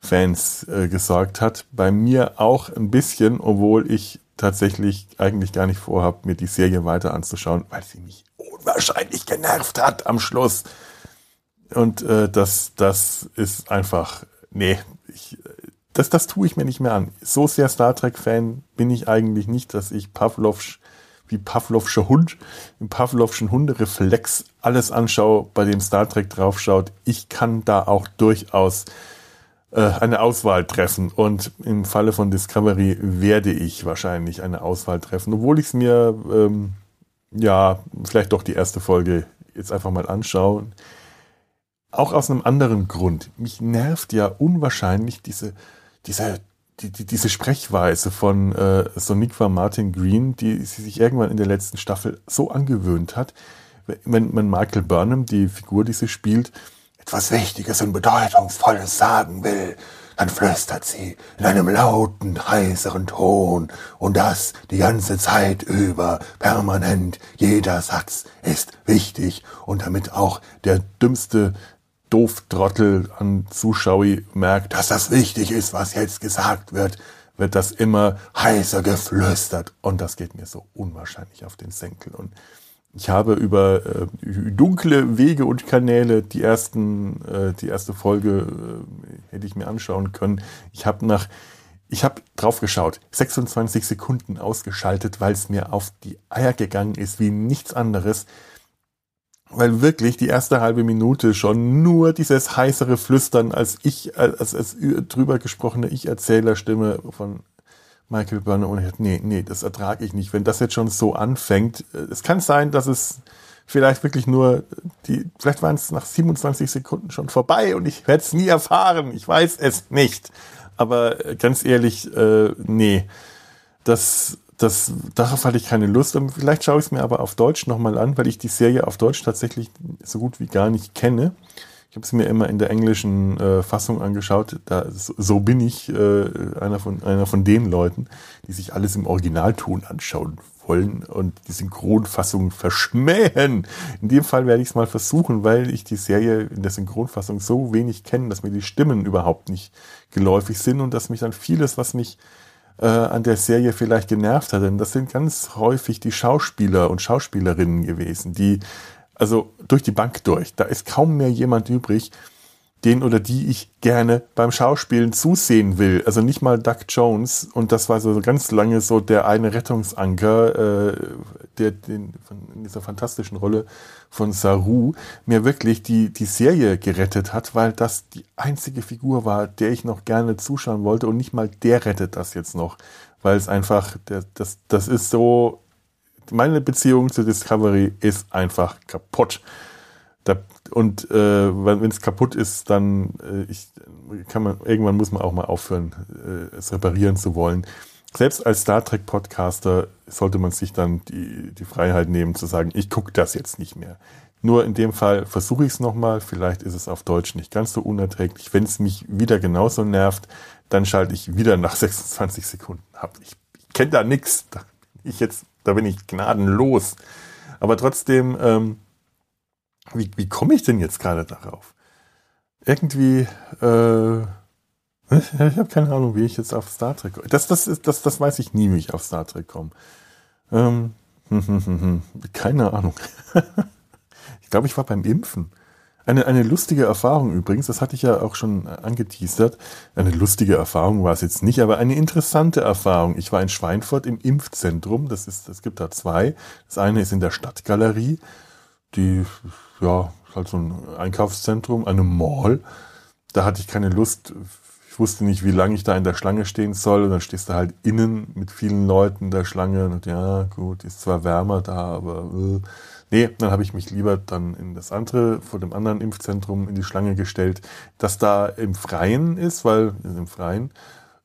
Fans äh, gesorgt hat. Bei mir auch ein bisschen, obwohl ich tatsächlich eigentlich gar nicht vorhabe, mir die Serie weiter anzuschauen, weil sie mich unwahrscheinlich genervt hat am Schluss. Und äh, das, das ist einfach, nee, ich, das, das tue ich mir nicht mehr an. So sehr Star Trek-Fan bin ich eigentlich nicht, dass ich Pavlovsch, wie Pavlovscher Hund, im Pavlovschen Hundereflex alles anschaue, bei dem Star Trek draufschaut. Ich kann da auch durchaus äh, eine Auswahl treffen. Und im Falle von Discovery werde ich wahrscheinlich eine Auswahl treffen, obwohl ich es mir, ähm, ja, vielleicht doch die erste Folge jetzt einfach mal anschaue. Auch aus einem anderen Grund. Mich nervt ja unwahrscheinlich diese diese, die, die, diese Sprechweise von äh, Soniqua Martin Green, die sie sich irgendwann in der letzten Staffel so angewöhnt hat, wenn man Michael Burnham, die Figur, die sie spielt, etwas Wichtiges und Bedeutungsvolles sagen will, dann flüstert sie in einem lauten, heißeren Ton und das die ganze Zeit über, permanent, jeder Satz ist wichtig und damit auch der dümmste Dooftrottel an Zuschauer merkt, dass das wichtig ist, was jetzt gesagt wird, wird das immer heißer geflüstert. Und das geht mir so unwahrscheinlich auf den Senkel. Und ich habe über äh, dunkle Wege und Kanäle die ersten, äh, die erste Folge äh, hätte ich mir anschauen können. Ich habe nach, ich habe drauf geschaut, 26 Sekunden ausgeschaltet, weil es mir auf die Eier gegangen ist wie nichts anderes weil wirklich die erste halbe Minute schon nur dieses heißere Flüstern als ich, als, als drüber gesprochene Ich-Erzählerstimme von Michael ich dachte, nee, nee, das ertrage ich nicht. Wenn das jetzt schon so anfängt, äh, es kann sein, dass es vielleicht wirklich nur die, vielleicht waren es nach 27 Sekunden schon vorbei und ich werde es nie erfahren. Ich weiß es nicht. Aber äh, ganz ehrlich, äh, nee, das, das, darauf hatte ich keine Lust. Vielleicht schaue ich es mir aber auf Deutsch nochmal an, weil ich die Serie auf Deutsch tatsächlich so gut wie gar nicht kenne. Ich habe es mir immer in der englischen äh, Fassung angeschaut. Da, so, bin ich äh, einer, von, einer von den Leuten, die sich alles im Originalton anschauen wollen und die Synchronfassung verschmähen. In dem Fall werde ich es mal versuchen, weil ich die Serie in der Synchronfassung so wenig kenne, dass mir die Stimmen überhaupt nicht geläufig sind und dass mich dann vieles, was mich äh, an der Serie vielleicht genervt hat, denn das sind ganz häufig die Schauspieler und Schauspielerinnen gewesen, die also durch die Bank durch. Da ist kaum mehr jemand übrig, den oder die ich gerne beim Schauspielen zusehen will. Also nicht mal Doug Jones. Und das war so ganz lange so der eine Rettungsanker, äh, der den, von, in dieser fantastischen Rolle von Saru mir wirklich die, die Serie gerettet hat, weil das die einzige Figur war, der ich noch gerne zuschauen wollte. Und nicht mal der rettet das jetzt noch. Weil es einfach, der, das, das ist so meine Beziehung zu Discovery ist einfach kaputt. Da, und äh, wenn es kaputt ist, dann äh, ich, kann man irgendwann muss man auch mal aufhören, äh, es reparieren zu wollen. Selbst als Star Trek Podcaster sollte man sich dann die, die Freiheit nehmen zu sagen, ich gucke das jetzt nicht mehr. Nur in dem Fall versuche ich es nochmal. Vielleicht ist es auf Deutsch nicht ganz so unerträglich. Wenn es mich wieder genauso nervt, dann schalte ich wieder nach 26 Sekunden ab. Ich, ich kenne da nichts. Ich jetzt da bin ich gnadenlos. Aber trotzdem, ähm, wie, wie komme ich denn jetzt gerade darauf? Irgendwie, äh, ich habe keine Ahnung, wie ich jetzt auf Star Trek komme. Das, das, das, das weiß ich nie, wie ich auf Star Trek komme. Ähm, keine Ahnung. ich glaube, ich war beim Impfen. Eine, eine lustige Erfahrung übrigens, das hatte ich ja auch schon angeteasert. Eine lustige Erfahrung war es jetzt nicht, aber eine interessante Erfahrung. Ich war in Schweinfurt im Impfzentrum. Das ist, es gibt da zwei. Das eine ist in der Stadtgalerie, die, ja, ist halt so ein Einkaufszentrum, eine Mall. Da hatte ich keine Lust. Ich wusste nicht, wie lange ich da in der Schlange stehen soll. Und dann stehst du halt innen mit vielen Leuten in der Schlange. Und ja, gut, ist zwar wärmer da, aber äh, Nee, dann habe ich mich lieber dann in das andere, vor dem anderen Impfzentrum in die Schlange gestellt, das da im Freien ist, weil im Freien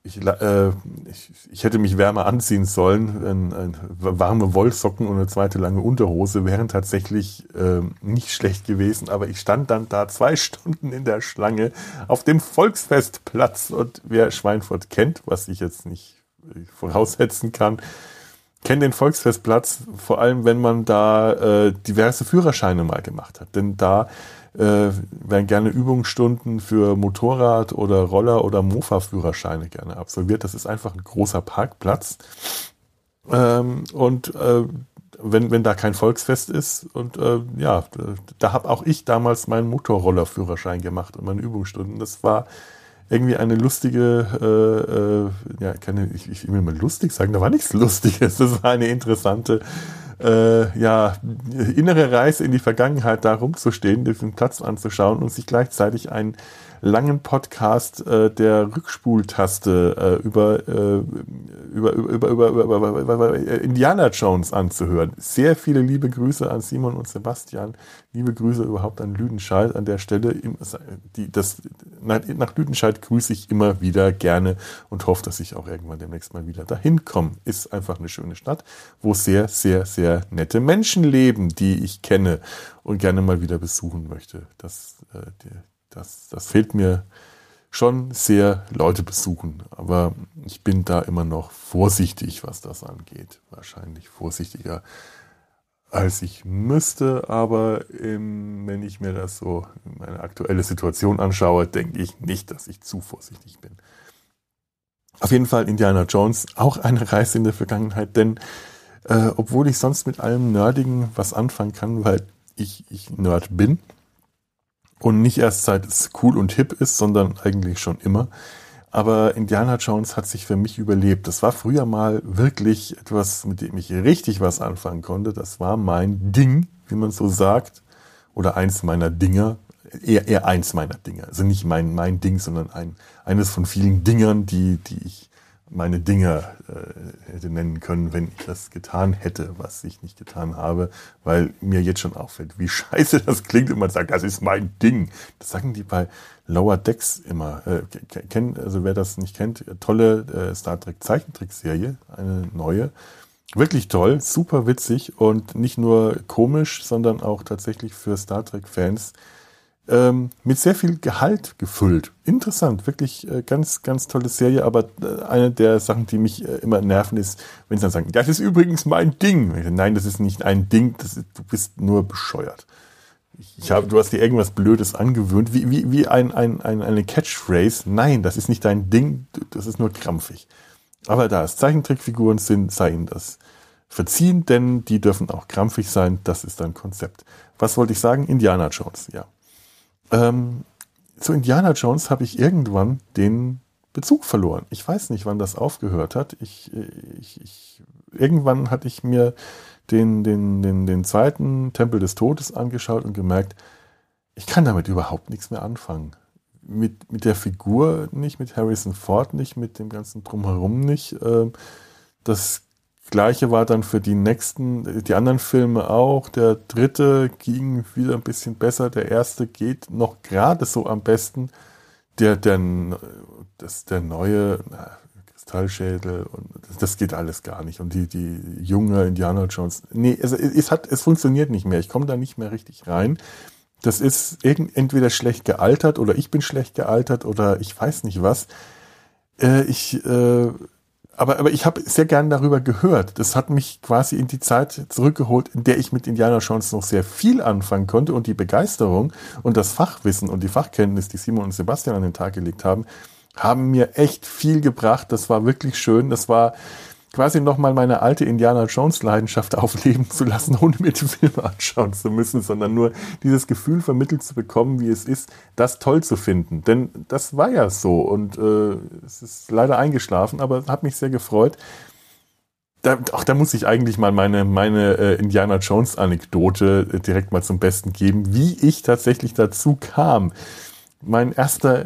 ich, äh, ich, ich hätte mich wärmer anziehen sollen. Ein, ein, warme Wollsocken und eine zweite lange Unterhose wären tatsächlich äh, nicht schlecht gewesen. Aber ich stand dann da zwei Stunden in der Schlange auf dem Volksfestplatz. Und wer Schweinfurt kennt, was ich jetzt nicht voraussetzen kann, kenne den Volksfestplatz, vor allem wenn man da äh, diverse Führerscheine mal gemacht hat. Denn da äh, werden gerne Übungsstunden für Motorrad oder Roller oder Mofa-Führerscheine gerne absolviert. Das ist einfach ein großer Parkplatz. Ähm, und äh, wenn, wenn da kein Volksfest ist und äh, ja, da habe auch ich damals meinen Motorroller-Führerschein gemacht und meine Übungsstunden. Das war irgendwie eine lustige, äh, äh, ja, keine, ich, ich will mal lustig sagen, da war nichts Lustiges, das war eine interessante, äh, ja, innere Reise in die Vergangenheit, da rumzustehen, diesen Platz anzuschauen und sich gleichzeitig ein langen Podcast äh, der Rückspultaste äh, über, äh, über, über, über, über, über, über, Indiana Jones anzuhören. Sehr viele liebe Grüße an Simon und Sebastian. Liebe Grüße überhaupt an Lüdenscheid an der Stelle. Die, das, nach Lüdenscheid grüße ich immer wieder gerne und hoffe, dass ich auch irgendwann demnächst mal wieder dahin komme. Ist einfach eine schöne Stadt, wo sehr, sehr, sehr nette Menschen leben, die ich kenne und gerne mal wieder besuchen möchte. Das, äh, die, das, das fehlt mir schon sehr, Leute besuchen. Aber ich bin da immer noch vorsichtig, was das angeht. Wahrscheinlich vorsichtiger, als ich müsste. Aber ähm, wenn ich mir das so, meine aktuelle Situation anschaue, denke ich nicht, dass ich zu vorsichtig bin. Auf jeden Fall Indiana Jones, auch eine Reise in der Vergangenheit, denn äh, obwohl ich sonst mit allem Nerdigen was anfangen kann, weil ich, ich Nerd bin, und nicht erst seit es cool und hip ist, sondern eigentlich schon immer. Aber Indiana Jones hat sich für mich überlebt. Das war früher mal wirklich etwas, mit dem ich richtig was anfangen konnte. Das war mein Ding, wie man so sagt. Oder eins meiner Dinger. Eher, eher eins meiner Dinger. Also nicht mein, mein Ding, sondern ein, eines von vielen Dingern, die, die ich meine Dinge äh, hätte nennen können, wenn ich das getan hätte, was ich nicht getan habe, weil mir jetzt schon auffällt, wie scheiße das klingt, wenn man sagt, das ist mein Ding. Das sagen die bei Lower Decks immer. Äh, kennt, also wer das nicht kennt, tolle äh, Star Trek Zeichentrickserie, eine neue. Wirklich toll, super witzig und nicht nur komisch, sondern auch tatsächlich für Star Trek-Fans ähm, mit sehr viel Gehalt gefüllt. Interessant, wirklich äh, ganz, ganz tolle Serie, aber äh, eine der Sachen, die mich äh, immer nerven, ist, wenn sie dann sagen, das ist übrigens mein Ding. Nein, das ist nicht ein Ding, ist, du bist nur bescheuert. Ich hab, du hast dir irgendwas Blödes angewöhnt, wie, wie, wie ein, ein, ein, eine Catchphrase. Nein, das ist nicht dein Ding, das ist nur krampfig. Aber da es Zeichentrickfiguren sind, sei ihnen das verziehen, denn die dürfen auch krampfig sein. Das ist ein Konzept. Was wollte ich sagen? Indiana Jones, ja. Ähm, zu Indiana Jones habe ich irgendwann den Bezug verloren. Ich weiß nicht, wann das aufgehört hat. Ich, ich, ich, irgendwann hatte ich mir den, den, den, den zweiten Tempel des Todes angeschaut und gemerkt, ich kann damit überhaupt nichts mehr anfangen. Mit, mit der Figur nicht, mit Harrison Ford nicht, mit dem ganzen Drumherum nicht. Ähm, das Gleiche war dann für die nächsten, die anderen Filme auch. Der dritte ging wieder ein bisschen besser. Der erste geht noch gerade so am besten. Der, der, das, der neue na, Kristallschädel und das geht alles gar nicht. Und die, die junge Indiana Jones, nee, es, es hat, es funktioniert nicht mehr. Ich komme da nicht mehr richtig rein. Das ist entweder schlecht gealtert oder ich bin schlecht gealtert oder ich weiß nicht was. Äh, ich, äh, aber, aber ich habe sehr gern darüber gehört. Das hat mich quasi in die Zeit zurückgeholt, in der ich mit Indiana Jones noch sehr viel anfangen konnte und die Begeisterung und das Fachwissen und die Fachkenntnis, die Simon und Sebastian an den Tag gelegt haben, haben mir echt viel gebracht. Das war wirklich schön. Das war, quasi nochmal meine alte Indiana Jones Leidenschaft aufleben zu lassen, ohne mir die Filme anschauen zu müssen, sondern nur dieses Gefühl vermittelt zu bekommen, wie es ist, das toll zu finden. Denn das war ja so und äh, es ist leider eingeschlafen, aber hat mich sehr gefreut. Da, auch da muss ich eigentlich mal meine, meine äh, Indiana Jones Anekdote äh, direkt mal zum Besten geben, wie ich tatsächlich dazu kam. Mein erster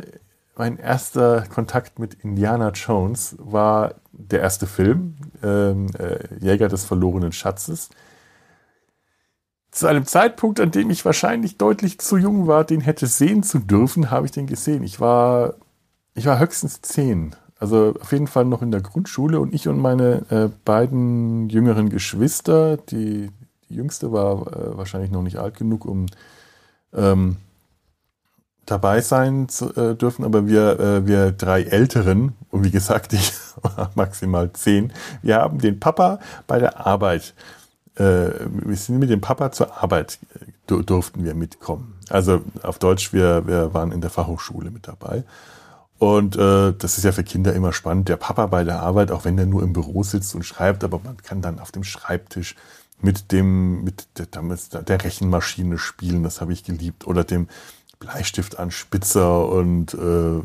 mein erster Kontakt mit Indiana Jones war der erste Film, ähm, äh, Jäger des verlorenen Schatzes. Zu einem Zeitpunkt, an dem ich wahrscheinlich deutlich zu jung war, den hätte sehen zu dürfen, habe ich den gesehen. Ich war, ich war höchstens zehn. Also auf jeden Fall noch in der Grundschule und ich und meine äh, beiden jüngeren Geschwister, die, die jüngste war äh, wahrscheinlich noch nicht alt genug, um ähm, dabei sein äh, dürfen, aber wir, äh, wir drei Älteren, und wie gesagt, ich maximal zehn, wir haben den Papa bei der Arbeit, äh, wir sind mit dem Papa zur Arbeit, äh, durften wir mitkommen. Also auf Deutsch, wir, wir waren in der Fachhochschule mit dabei. Und äh, das ist ja für Kinder immer spannend. Der Papa bei der Arbeit, auch wenn der nur im Büro sitzt und schreibt, aber man kann dann auf dem Schreibtisch mit dem, mit der, der Rechenmaschine spielen, das habe ich geliebt, oder dem Bleistift an Spitzer und äh,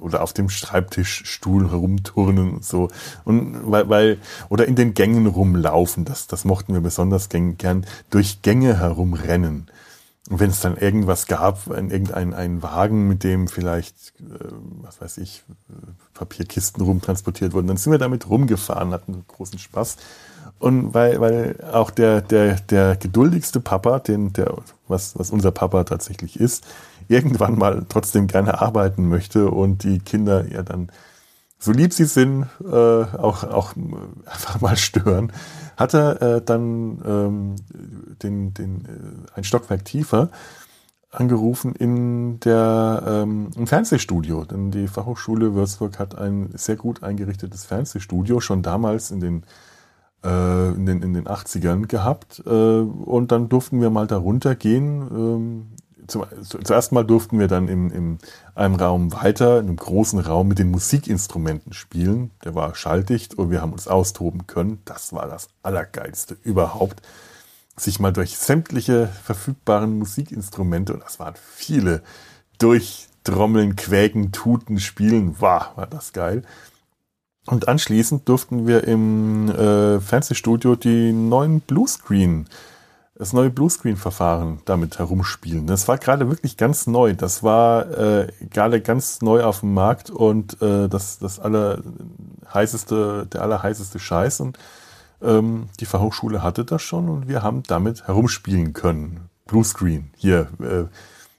oder auf dem Schreibtischstuhl herumturnen und so. Und weil, weil, oder in den Gängen rumlaufen, das, das mochten wir besonders gern, durch Gänge herumrennen. Und wenn es dann irgendwas gab, ein, irgendein ein Wagen, mit dem vielleicht, äh, was weiß ich, Papierkisten rumtransportiert wurden, dann sind wir damit rumgefahren, hatten großen Spaß. Und weil, weil auch der, der, der geduldigste Papa, den, der, was, was unser Papa tatsächlich ist, irgendwann mal trotzdem gerne arbeiten möchte und die Kinder ja dann, so lieb sie sind, äh, auch, auch einfach mal stören, hat er äh, dann ähm, den, den, äh, ein Stockwerk tiefer angerufen in der ähm, im Fernsehstudio, denn die Fachhochschule Würzburg hat ein sehr gut eingerichtetes Fernsehstudio schon damals in den äh, in den in den 80ern gehabt äh, und dann durften wir mal da runtergehen ähm, zum, zuerst mal durften wir dann in, in einem Raum weiter, in einem großen Raum mit den Musikinstrumenten spielen. Der war schalldicht und wir haben uns austoben können. Das war das Allergeilste überhaupt. Sich mal durch sämtliche verfügbaren Musikinstrumente, und das waren viele, durchtrommeln, quäken, tuten, spielen. War, war das geil. Und anschließend durften wir im äh, Fernsehstudio die neuen Bluescreen das neue Bluescreen-Verfahren damit herumspielen. Das war gerade wirklich ganz neu. Das war äh, gerade ganz neu auf dem Markt und äh, das, das alle heißeste, der allerheißeste Scheiß und ähm, die Fachhochschule hatte das schon und wir haben damit herumspielen können. Bluescreen, hier, äh,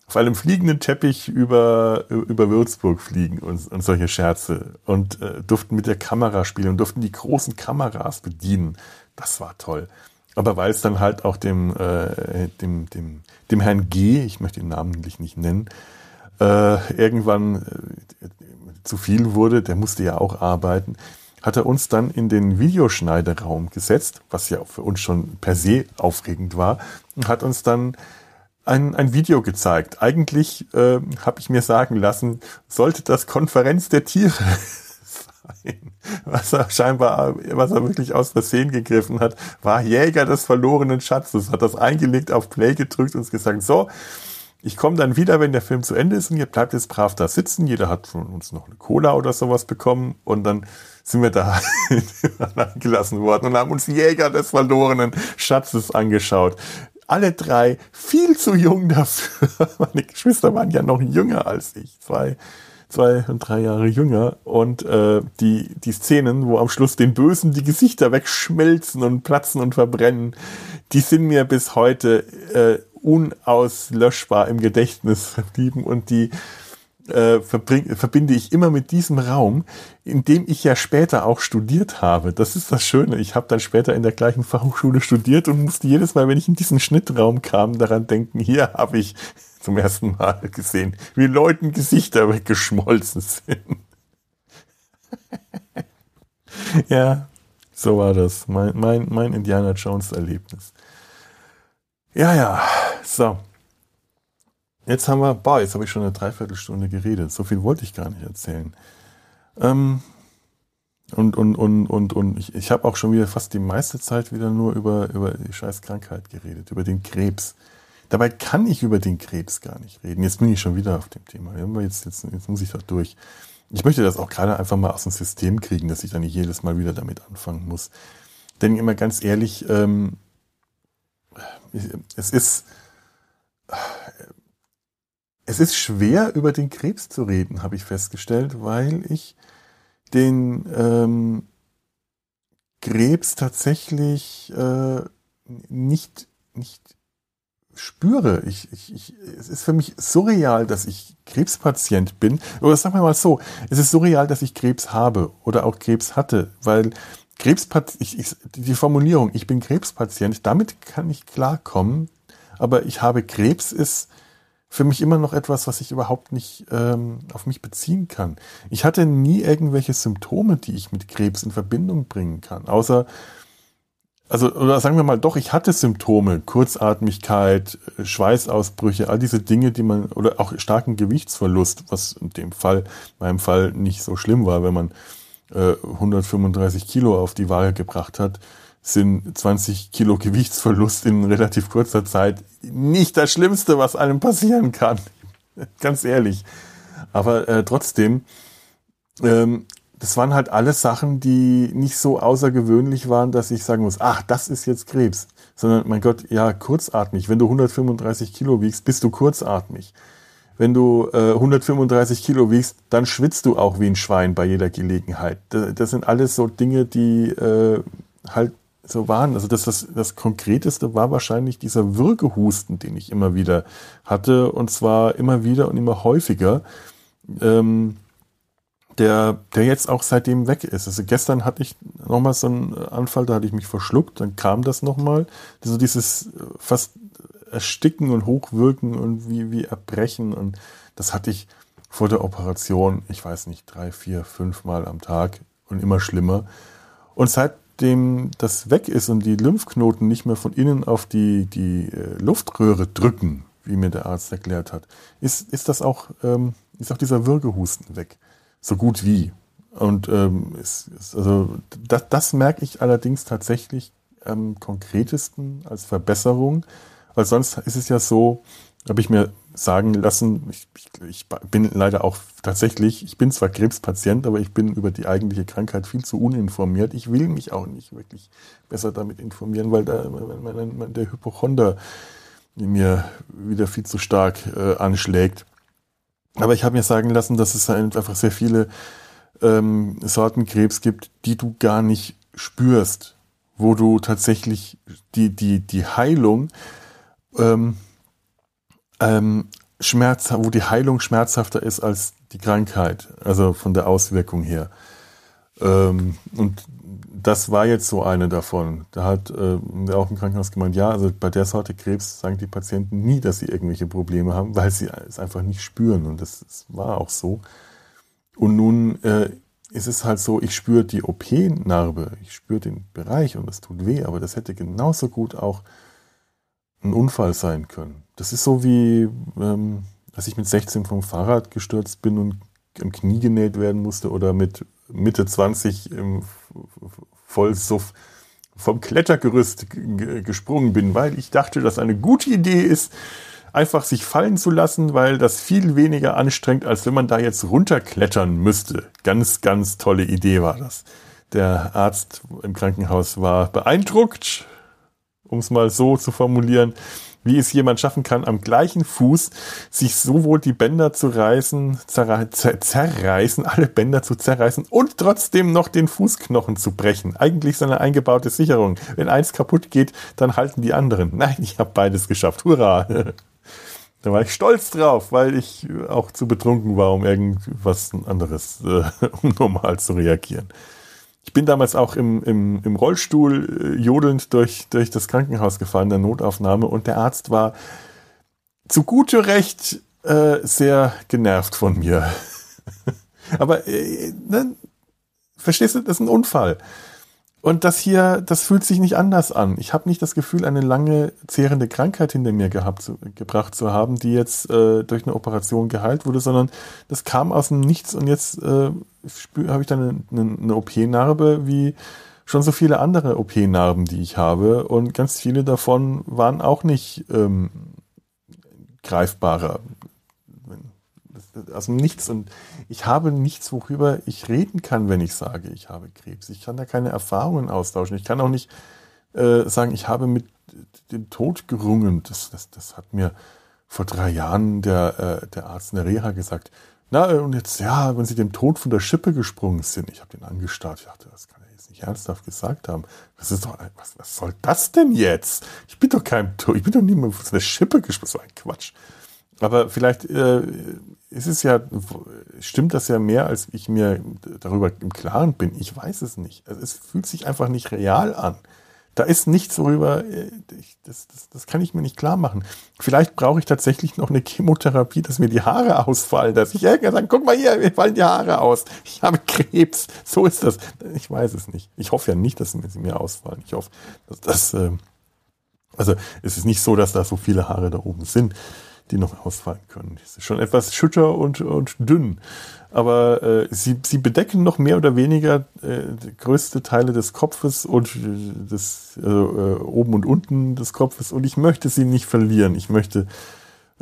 auf einem fliegenden Teppich über, über Würzburg fliegen und, und solche Scherze und äh, durften mit der Kamera spielen und durften die großen Kameras bedienen. Das war toll. Aber weil es dann halt auch dem, äh, dem, dem, dem Herrn G., ich möchte ihn namentlich nicht nennen, äh, irgendwann äh, zu viel wurde, der musste ja auch arbeiten, hat er uns dann in den Videoschneideraum gesetzt, was ja für uns schon per se aufregend war, und hat uns dann ein, ein Video gezeigt. Eigentlich äh, habe ich mir sagen lassen, sollte das Konferenz der Tiere Was er scheinbar, was er wirklich aus Versehen gegriffen hat, war Jäger des verlorenen Schatzes, hat das eingelegt, auf Play gedrückt und gesagt, so, ich komme dann wieder, wenn der Film zu Ende ist und ihr bleibt jetzt brav da sitzen. Jeder hat von uns noch eine Cola oder sowas bekommen und dann sind wir da eingelassen worden und haben uns Jäger des verlorenen Schatzes angeschaut alle drei viel zu jung dafür. Meine Geschwister waren ja noch jünger als ich, zwei, zwei und drei Jahre jünger. Und äh, die, die Szenen, wo am Schluss den Bösen die Gesichter wegschmelzen und platzen und verbrennen, die sind mir bis heute äh, unauslöschbar im Gedächtnis verblieben und die äh, verbinde ich immer mit diesem Raum, in dem ich ja später auch studiert habe. Das ist das Schöne. Ich habe dann später in der gleichen Fachhochschule studiert und musste jedes Mal, wenn ich in diesen Schnittraum kam, daran denken, hier habe ich zum ersten Mal gesehen, wie Leuten Gesichter weggeschmolzen sind. ja, so war das. Mein, mein, mein Indiana Jones Erlebnis. Ja, ja, so. Jetzt haben wir, boah, jetzt habe ich schon eine Dreiviertelstunde geredet. So viel wollte ich gar nicht erzählen. Ähm, und, und, und, und, und ich, ich habe auch schon wieder fast die meiste Zeit wieder nur über, über die scheiß Krankheit geredet, über den Krebs. Dabei kann ich über den Krebs gar nicht reden. Jetzt bin ich schon wieder auf dem Thema. Jetzt, jetzt, jetzt muss ich da durch. Ich möchte das auch gerade einfach mal aus dem System kriegen, dass ich da nicht jedes Mal wieder damit anfangen muss. Denn immer ganz ehrlich, ähm, es ist, es ist schwer, über den Krebs zu reden, habe ich festgestellt, weil ich den ähm, Krebs tatsächlich äh, nicht, nicht spüre. Ich, ich, ich, es ist für mich surreal, dass ich Krebspatient bin. Oder sagen wir mal so, es ist surreal, dass ich Krebs habe oder auch Krebs hatte, weil Krebspatient, ich, ich, die Formulierung, ich bin Krebspatient, damit kann ich klarkommen, aber ich habe Krebs ist für mich immer noch etwas, was ich überhaupt nicht ähm, auf mich beziehen kann. Ich hatte nie irgendwelche Symptome, die ich mit Krebs in Verbindung bringen kann, außer also oder sagen wir mal doch, ich hatte Symptome, Kurzatmigkeit, Schweißausbrüche, all diese Dinge, die man oder auch starken Gewichtsverlust, was in dem Fall, meinem Fall nicht so schlimm war, wenn man äh, 135 Kilo auf die Waage gebracht hat sind 20 Kilo Gewichtsverlust in relativ kurzer Zeit nicht das Schlimmste, was einem passieren kann. Ganz ehrlich. Aber äh, trotzdem, ähm, das waren halt alles Sachen, die nicht so außergewöhnlich waren, dass ich sagen muss, ach, das ist jetzt Krebs. Sondern, mein Gott, ja, kurzatmig. Wenn du 135 Kilo wiegst, bist du kurzatmig. Wenn du äh, 135 Kilo wiegst, dann schwitzt du auch wie ein Schwein bei jeder Gelegenheit. Das, das sind alles so Dinge, die äh, halt so waren. Also das, das, das Konkreteste war wahrscheinlich dieser Würgehusten, den ich immer wieder hatte, und zwar immer wieder und immer häufiger. Ähm, der, der jetzt auch seitdem weg ist. Also gestern hatte ich nochmal so einen Anfall, da hatte ich mich verschluckt, dann kam das nochmal. Also dieses fast Ersticken und Hochwirken und wie, wie Erbrechen und das hatte ich vor der Operation, ich weiß nicht, drei, vier, fünf Mal am Tag und immer schlimmer. Und seit nachdem das weg ist und die Lymphknoten nicht mehr von innen auf die, die äh, Luftröhre drücken, wie mir der Arzt erklärt hat, ist, ist das auch, ähm, ist auch dieser Würgehusten weg. So gut wie. Und ähm, ist, ist, also das, das merke ich allerdings tatsächlich am konkretesten als Verbesserung, weil sonst ist es ja so, habe ich mir sagen lassen, ich, ich, bin leider auch tatsächlich, ich bin zwar Krebspatient, aber ich bin über die eigentliche Krankheit viel zu uninformiert. Ich will mich auch nicht wirklich besser damit informieren, weil da der Hypochonder mir wieder viel zu stark äh, anschlägt. Aber ich habe mir sagen lassen, dass es einfach sehr viele ähm, Sorten Krebs gibt, die du gar nicht spürst, wo du tatsächlich die, die, die Heilung ähm, ähm, Schmerz, wo die Heilung schmerzhafter ist als die Krankheit, also von der Auswirkung her. Ähm, und das war jetzt so eine davon. Da hat äh, auch im Krankenhaus gemeint, ja, also bei der Sorte Krebs sagen die Patienten nie, dass sie irgendwelche Probleme haben, weil sie es einfach nicht spüren. Und das, das war auch so. Und nun äh, ist es halt so, ich spüre die OP-Narbe, ich spüre den Bereich und es tut weh, aber das hätte genauso gut auch ein Unfall sein können. Das ist so wie, ähm, als ich mit 16 vom Fahrrad gestürzt bin und am Knie genäht werden musste oder mit Mitte 20 im Vollsuff vom Klettergerüst gesprungen bin, weil ich dachte, dass eine gute Idee ist, einfach sich fallen zu lassen, weil das viel weniger anstrengt, als wenn man da jetzt runterklettern müsste. Ganz, ganz tolle Idee war das. Der Arzt im Krankenhaus war beeindruckt, um es mal so zu formulieren, wie es jemand schaffen kann, am gleichen Fuß sich sowohl die Bänder zu reißen, zerreißen, alle Bänder zu zerreißen und trotzdem noch den Fußknochen zu brechen. Eigentlich so eine eingebaute Sicherung. Wenn eins kaputt geht, dann halten die anderen. Nein, ich habe beides geschafft. Hurra! Da war ich stolz drauf, weil ich auch zu betrunken war, um irgendwas anderes, äh, um normal zu reagieren. Ich bin damals auch im, im, im Rollstuhl äh, jodelnd durch, durch das Krankenhaus gefahren, der Notaufnahme, und der Arzt war zu guter Recht äh, sehr genervt von mir. Aber äh, ne, verstehst du, das ist ein Unfall. Und das hier, das fühlt sich nicht anders an. Ich habe nicht das Gefühl, eine lange zehrende Krankheit hinter mir gehabt, zu, gebracht zu haben, die jetzt äh, durch eine Operation geheilt wurde, sondern das kam aus dem Nichts und jetzt äh, habe ich dann eine, eine, eine OP-Narbe wie schon so viele andere OP-Narben, die ich habe. Und ganz viele davon waren auch nicht ähm, greifbarer aus dem Nichts. Und ich habe nichts, worüber ich reden kann, wenn ich sage, ich habe Krebs. Ich kann da keine Erfahrungen austauschen. Ich kann auch nicht äh, sagen, ich habe mit dem Tod gerungen. Das, das, das hat mir vor drei Jahren der, äh, der Arzt in der Reha gesagt. Na, äh, und jetzt, ja, wenn Sie dem Tod von der Schippe gesprungen sind. Ich habe den angestarrt. Ich dachte, das kann er jetzt nicht ernsthaft gesagt haben. Das ist doch, was, was soll das denn jetzt? Ich bin doch kein Tod, ich bin doch niemand von der Schippe gesprungen. So ein Quatsch. Aber vielleicht äh, ist es ja, stimmt das ja mehr, als ich mir darüber im Klaren bin. Ich weiß es nicht. Also es fühlt sich einfach nicht real an. Da ist nichts, worüber, äh, das, das, das kann ich mir nicht klar machen. Vielleicht brauche ich tatsächlich noch eine Chemotherapie, dass mir die Haare ausfallen, dass ich irgendwann sage, guck mal hier, mir fallen die Haare aus. Ich habe Krebs. So ist das. Ich weiß es nicht. Ich hoffe ja nicht, dass sie mir ausfallen. Ich hoffe, dass das, äh, also es ist nicht so, dass da so viele Haare da oben sind die noch ausfallen können. Die ist schon etwas schütter und, und dünn. Aber äh, sie, sie bedecken noch mehr oder weniger äh, größte Teile des Kopfes und äh, des äh, oben und unten des Kopfes. Und ich möchte sie nicht verlieren. Ich möchte,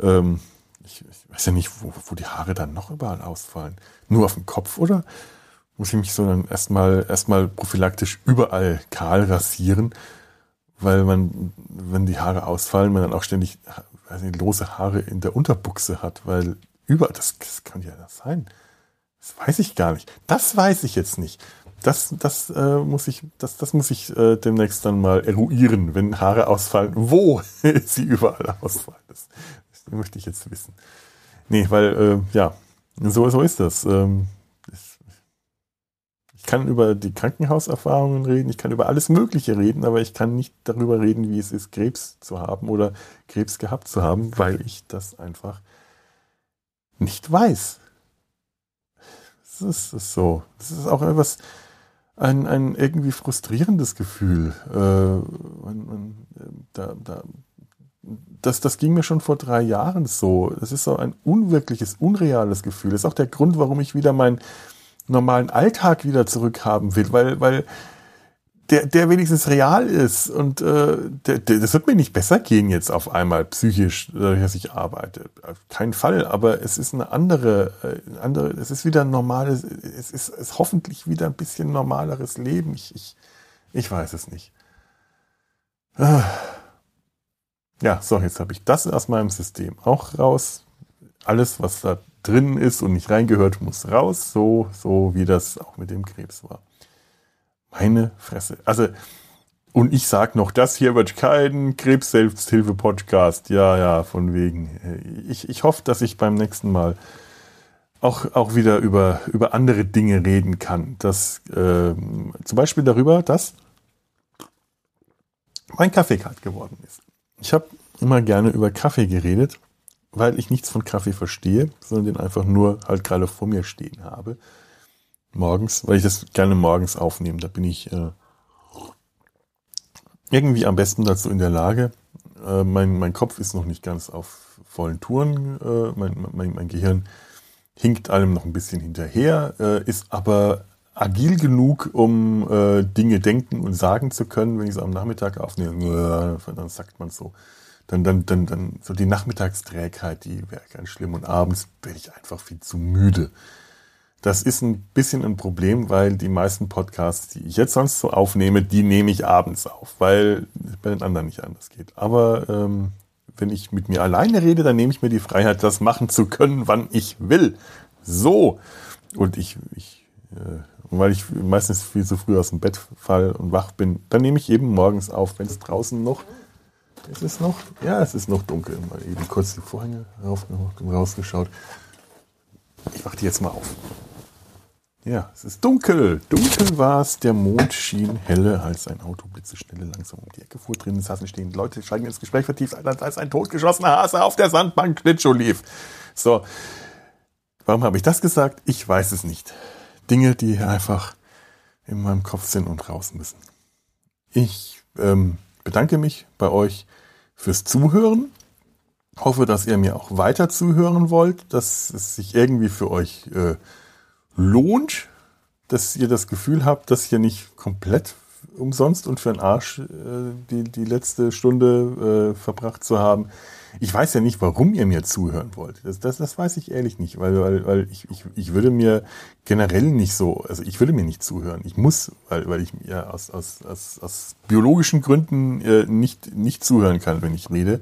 ähm, ich, ich weiß ja nicht, wo, wo die Haare dann noch überall ausfallen. Nur auf dem Kopf, oder? Muss ich mich so dann erstmal erstmal prophylaktisch überall kahl rasieren, weil man, wenn die Haare ausfallen, man dann auch ständig weiß nicht, lose Haare in der Unterbuchse hat, weil über, das, das kann ja das sein. Das weiß ich gar nicht. Das weiß ich jetzt nicht. Das, das äh, muss ich, das, das muss ich äh, demnächst dann mal eruieren, wenn Haare ausfallen, wo sie überall ausfallen. Das, das möchte ich jetzt wissen. Nee, weil, äh, ja, so, so ist das. Ähm, kann über die Krankenhauserfahrungen reden, ich kann über alles Mögliche reden, aber ich kann nicht darüber reden, wie es ist, Krebs zu haben oder Krebs gehabt zu haben, weil ich das einfach nicht weiß. Das ist, das ist so. Das ist auch etwas, ein, ein irgendwie frustrierendes Gefühl. Äh, man, man, da, da, das, das ging mir schon vor drei Jahren so. Es ist so ein unwirkliches, unreales Gefühl. Das ist auch der Grund, warum ich wieder mein normalen Alltag wieder zurückhaben will, weil, weil der, der wenigstens real ist und äh, der, der, das wird mir nicht besser gehen jetzt auf einmal psychisch, dass ich arbeite. Keinen Fall, aber es ist eine andere, äh, eine andere es ist wieder ein normales, es ist, es ist hoffentlich wieder ein bisschen normaleres Leben. Ich, ich, ich weiß es nicht. Ah. Ja, so, jetzt habe ich das aus meinem System auch raus. Alles, was da drin ist und nicht reingehört, muss raus. So, so wie das auch mit dem Krebs war. Meine Fresse. Also, und ich sag noch, das hier wird kein Krebs-Selbsthilfe-Podcast. Ja, ja, von wegen. Ich, ich hoffe, dass ich beim nächsten Mal auch, auch wieder über, über andere Dinge reden kann. Das, äh, zum Beispiel darüber, dass mein Kaffee kalt geworden ist. Ich habe immer gerne über Kaffee geredet, weil ich nichts von Kaffee verstehe, sondern den einfach nur halt gerade vor mir stehen habe. Morgens, weil ich das gerne morgens aufnehme. Da bin ich äh, irgendwie am besten dazu in der Lage. Äh, mein, mein Kopf ist noch nicht ganz auf vollen Touren. Äh, mein, mein, mein Gehirn hinkt allem noch ein bisschen hinterher, äh, ist aber agil genug, um äh, Dinge denken und sagen zu können, wenn ich es am Nachmittag aufnehme, äh, dann sagt man so. Dann, dann, dann, dann, so die Nachmittagsträgheit, die wäre ganz schlimm und abends werde ich einfach viel zu müde. Das ist ein bisschen ein Problem, weil die meisten Podcasts, die ich jetzt sonst so aufnehme, die nehme ich abends auf, weil bei den anderen nicht anders geht. Aber ähm, wenn ich mit mir alleine rede, dann nehme ich mir die Freiheit, das machen zu können, wann ich will. So. Und ich, ich äh, weil ich meistens viel zu früh aus dem Bett fall und wach bin, dann nehme ich eben morgens auf, wenn es draußen noch, ist es noch, ja, es ist noch dunkel. Mal eben kurz die Vorhänge rausgeschaut. Ich mach die jetzt mal auf. Ja, es ist dunkel. Dunkel war es. Der Mond schien helle, als ein Auto blitzeschnelle langsam um die Ecke fuhr. Drinnen saßen stehende Leute, steigen ins Gespräch vertieft, als ein totgeschossener Hase auf der Sandbank Schlittschuh lief. So. Warum habe ich das gesagt? Ich weiß es nicht. Dinge, die einfach in meinem Kopf sind und raus müssen. Ich ähm, bedanke mich bei euch fürs Zuhören. Hoffe, dass ihr mir auch weiter zuhören wollt, dass es sich irgendwie für euch äh, lohnt, dass ihr das Gefühl habt, dass ihr nicht komplett umsonst und für einen Arsch äh, die, die letzte Stunde äh, verbracht zu haben. Ich weiß ja nicht, warum ihr mir zuhören wollt. Das, das, das weiß ich ehrlich nicht, weil, weil, weil ich, ich, ich würde mir generell nicht so, also ich würde mir nicht zuhören. Ich muss, weil, weil ich mir aus, aus, aus, aus biologischen Gründen äh, nicht, nicht zuhören kann, wenn ich rede.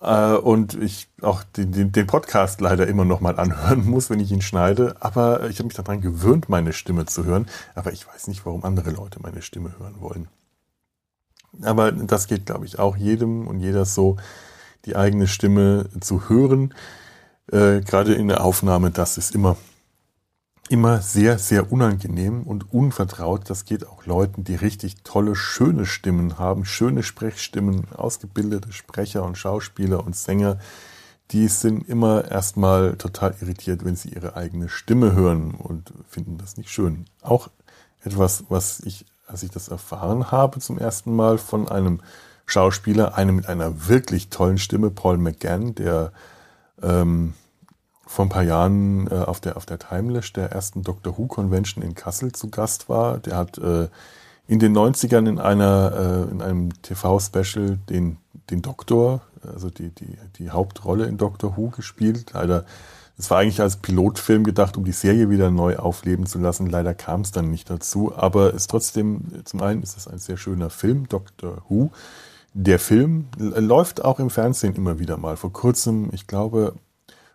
Äh, und ich auch den, den, den Podcast leider immer noch mal anhören muss, wenn ich ihn schneide. Aber ich habe mich daran gewöhnt, meine Stimme zu hören. Aber ich weiß nicht, warum andere Leute meine Stimme hören wollen. Aber das geht, glaube ich, auch jedem und jeder so, die eigene Stimme zu hören. Äh, Gerade in der Aufnahme, das ist immer immer sehr, sehr unangenehm und unvertraut. Das geht auch Leuten, die richtig tolle, schöne Stimmen haben, schöne Sprechstimmen, ausgebildete Sprecher und Schauspieler und Sänger. Die sind immer erstmal total irritiert, wenn sie ihre eigene Stimme hören und finden das nicht schön. Auch etwas, was ich, als ich das erfahren habe zum ersten Mal von einem Schauspieler, einem mit einer wirklich tollen Stimme, Paul McGann, der ähm, vor ein paar Jahren äh, auf der auf der Timelash der ersten Doctor Who Convention in Kassel zu Gast war. Der hat äh, in den 90ern in einer äh, in einem TV Special den den Doktor, also die die die Hauptrolle in Doctor Who gespielt. Leider es war eigentlich als Pilotfilm gedacht, um die Serie wieder neu aufleben zu lassen. Leider kam es dann nicht dazu, aber es trotzdem zum einen ist es ein sehr schöner Film Doctor Who. Der Film läuft auch im Fernsehen immer wieder mal. Vor kurzem, ich glaube,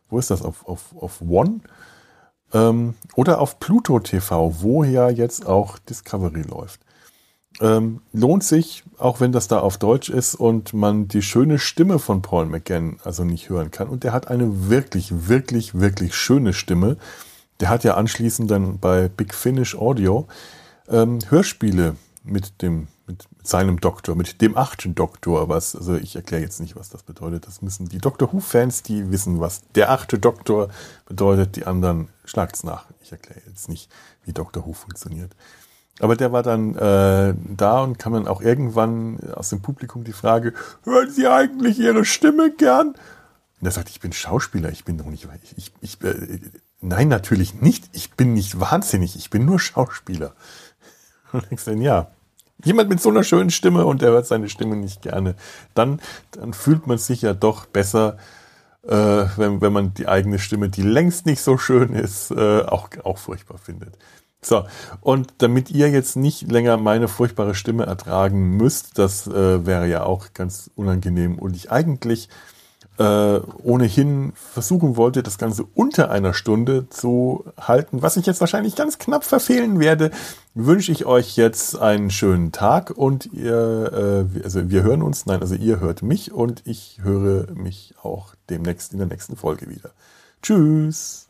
wo ist das? Auf, auf, auf One? Ähm, oder auf Pluto TV, wo ja jetzt auch Discovery läuft. Ähm, lohnt sich, auch wenn das da auf Deutsch ist und man die schöne Stimme von Paul McGann also nicht hören kann. Und der hat eine wirklich, wirklich, wirklich schöne Stimme. Der hat ja anschließend dann bei Big Finish Audio ähm, Hörspiele mit dem mit, mit seinem Doktor, mit dem achten Doktor, was, also ich erkläre jetzt nicht, was das bedeutet. Das müssen die Doctor Who-Fans, die wissen, was der achte Doktor bedeutet, die anderen schlagt's nach. Ich erkläre jetzt nicht, wie Doctor Who funktioniert. Aber der war dann äh, da und kam dann auch irgendwann aus dem Publikum die Frage, hören Sie eigentlich Ihre Stimme gern? Und er sagte, ich bin Schauspieler, ich bin doch nicht, ich, ich, ich äh, nein, natürlich nicht, ich bin nicht wahnsinnig, ich bin nur Schauspieler. Und ich sage, ja, jemand mit so einer schönen Stimme und der hört seine Stimme nicht gerne, dann, dann fühlt man sich ja doch besser, äh, wenn, wenn man die eigene Stimme, die längst nicht so schön ist, äh, auch, auch furchtbar findet. So, und damit ihr jetzt nicht länger meine furchtbare Stimme ertragen müsst, das äh, wäre ja auch ganz unangenehm und ich eigentlich äh, ohnehin versuchen wollte, das Ganze unter einer Stunde zu halten, was ich jetzt wahrscheinlich ganz knapp verfehlen werde, wünsche ich euch jetzt einen schönen Tag und ihr, äh, also wir hören uns, nein, also ihr hört mich und ich höre mich auch demnächst in der nächsten Folge wieder. Tschüss!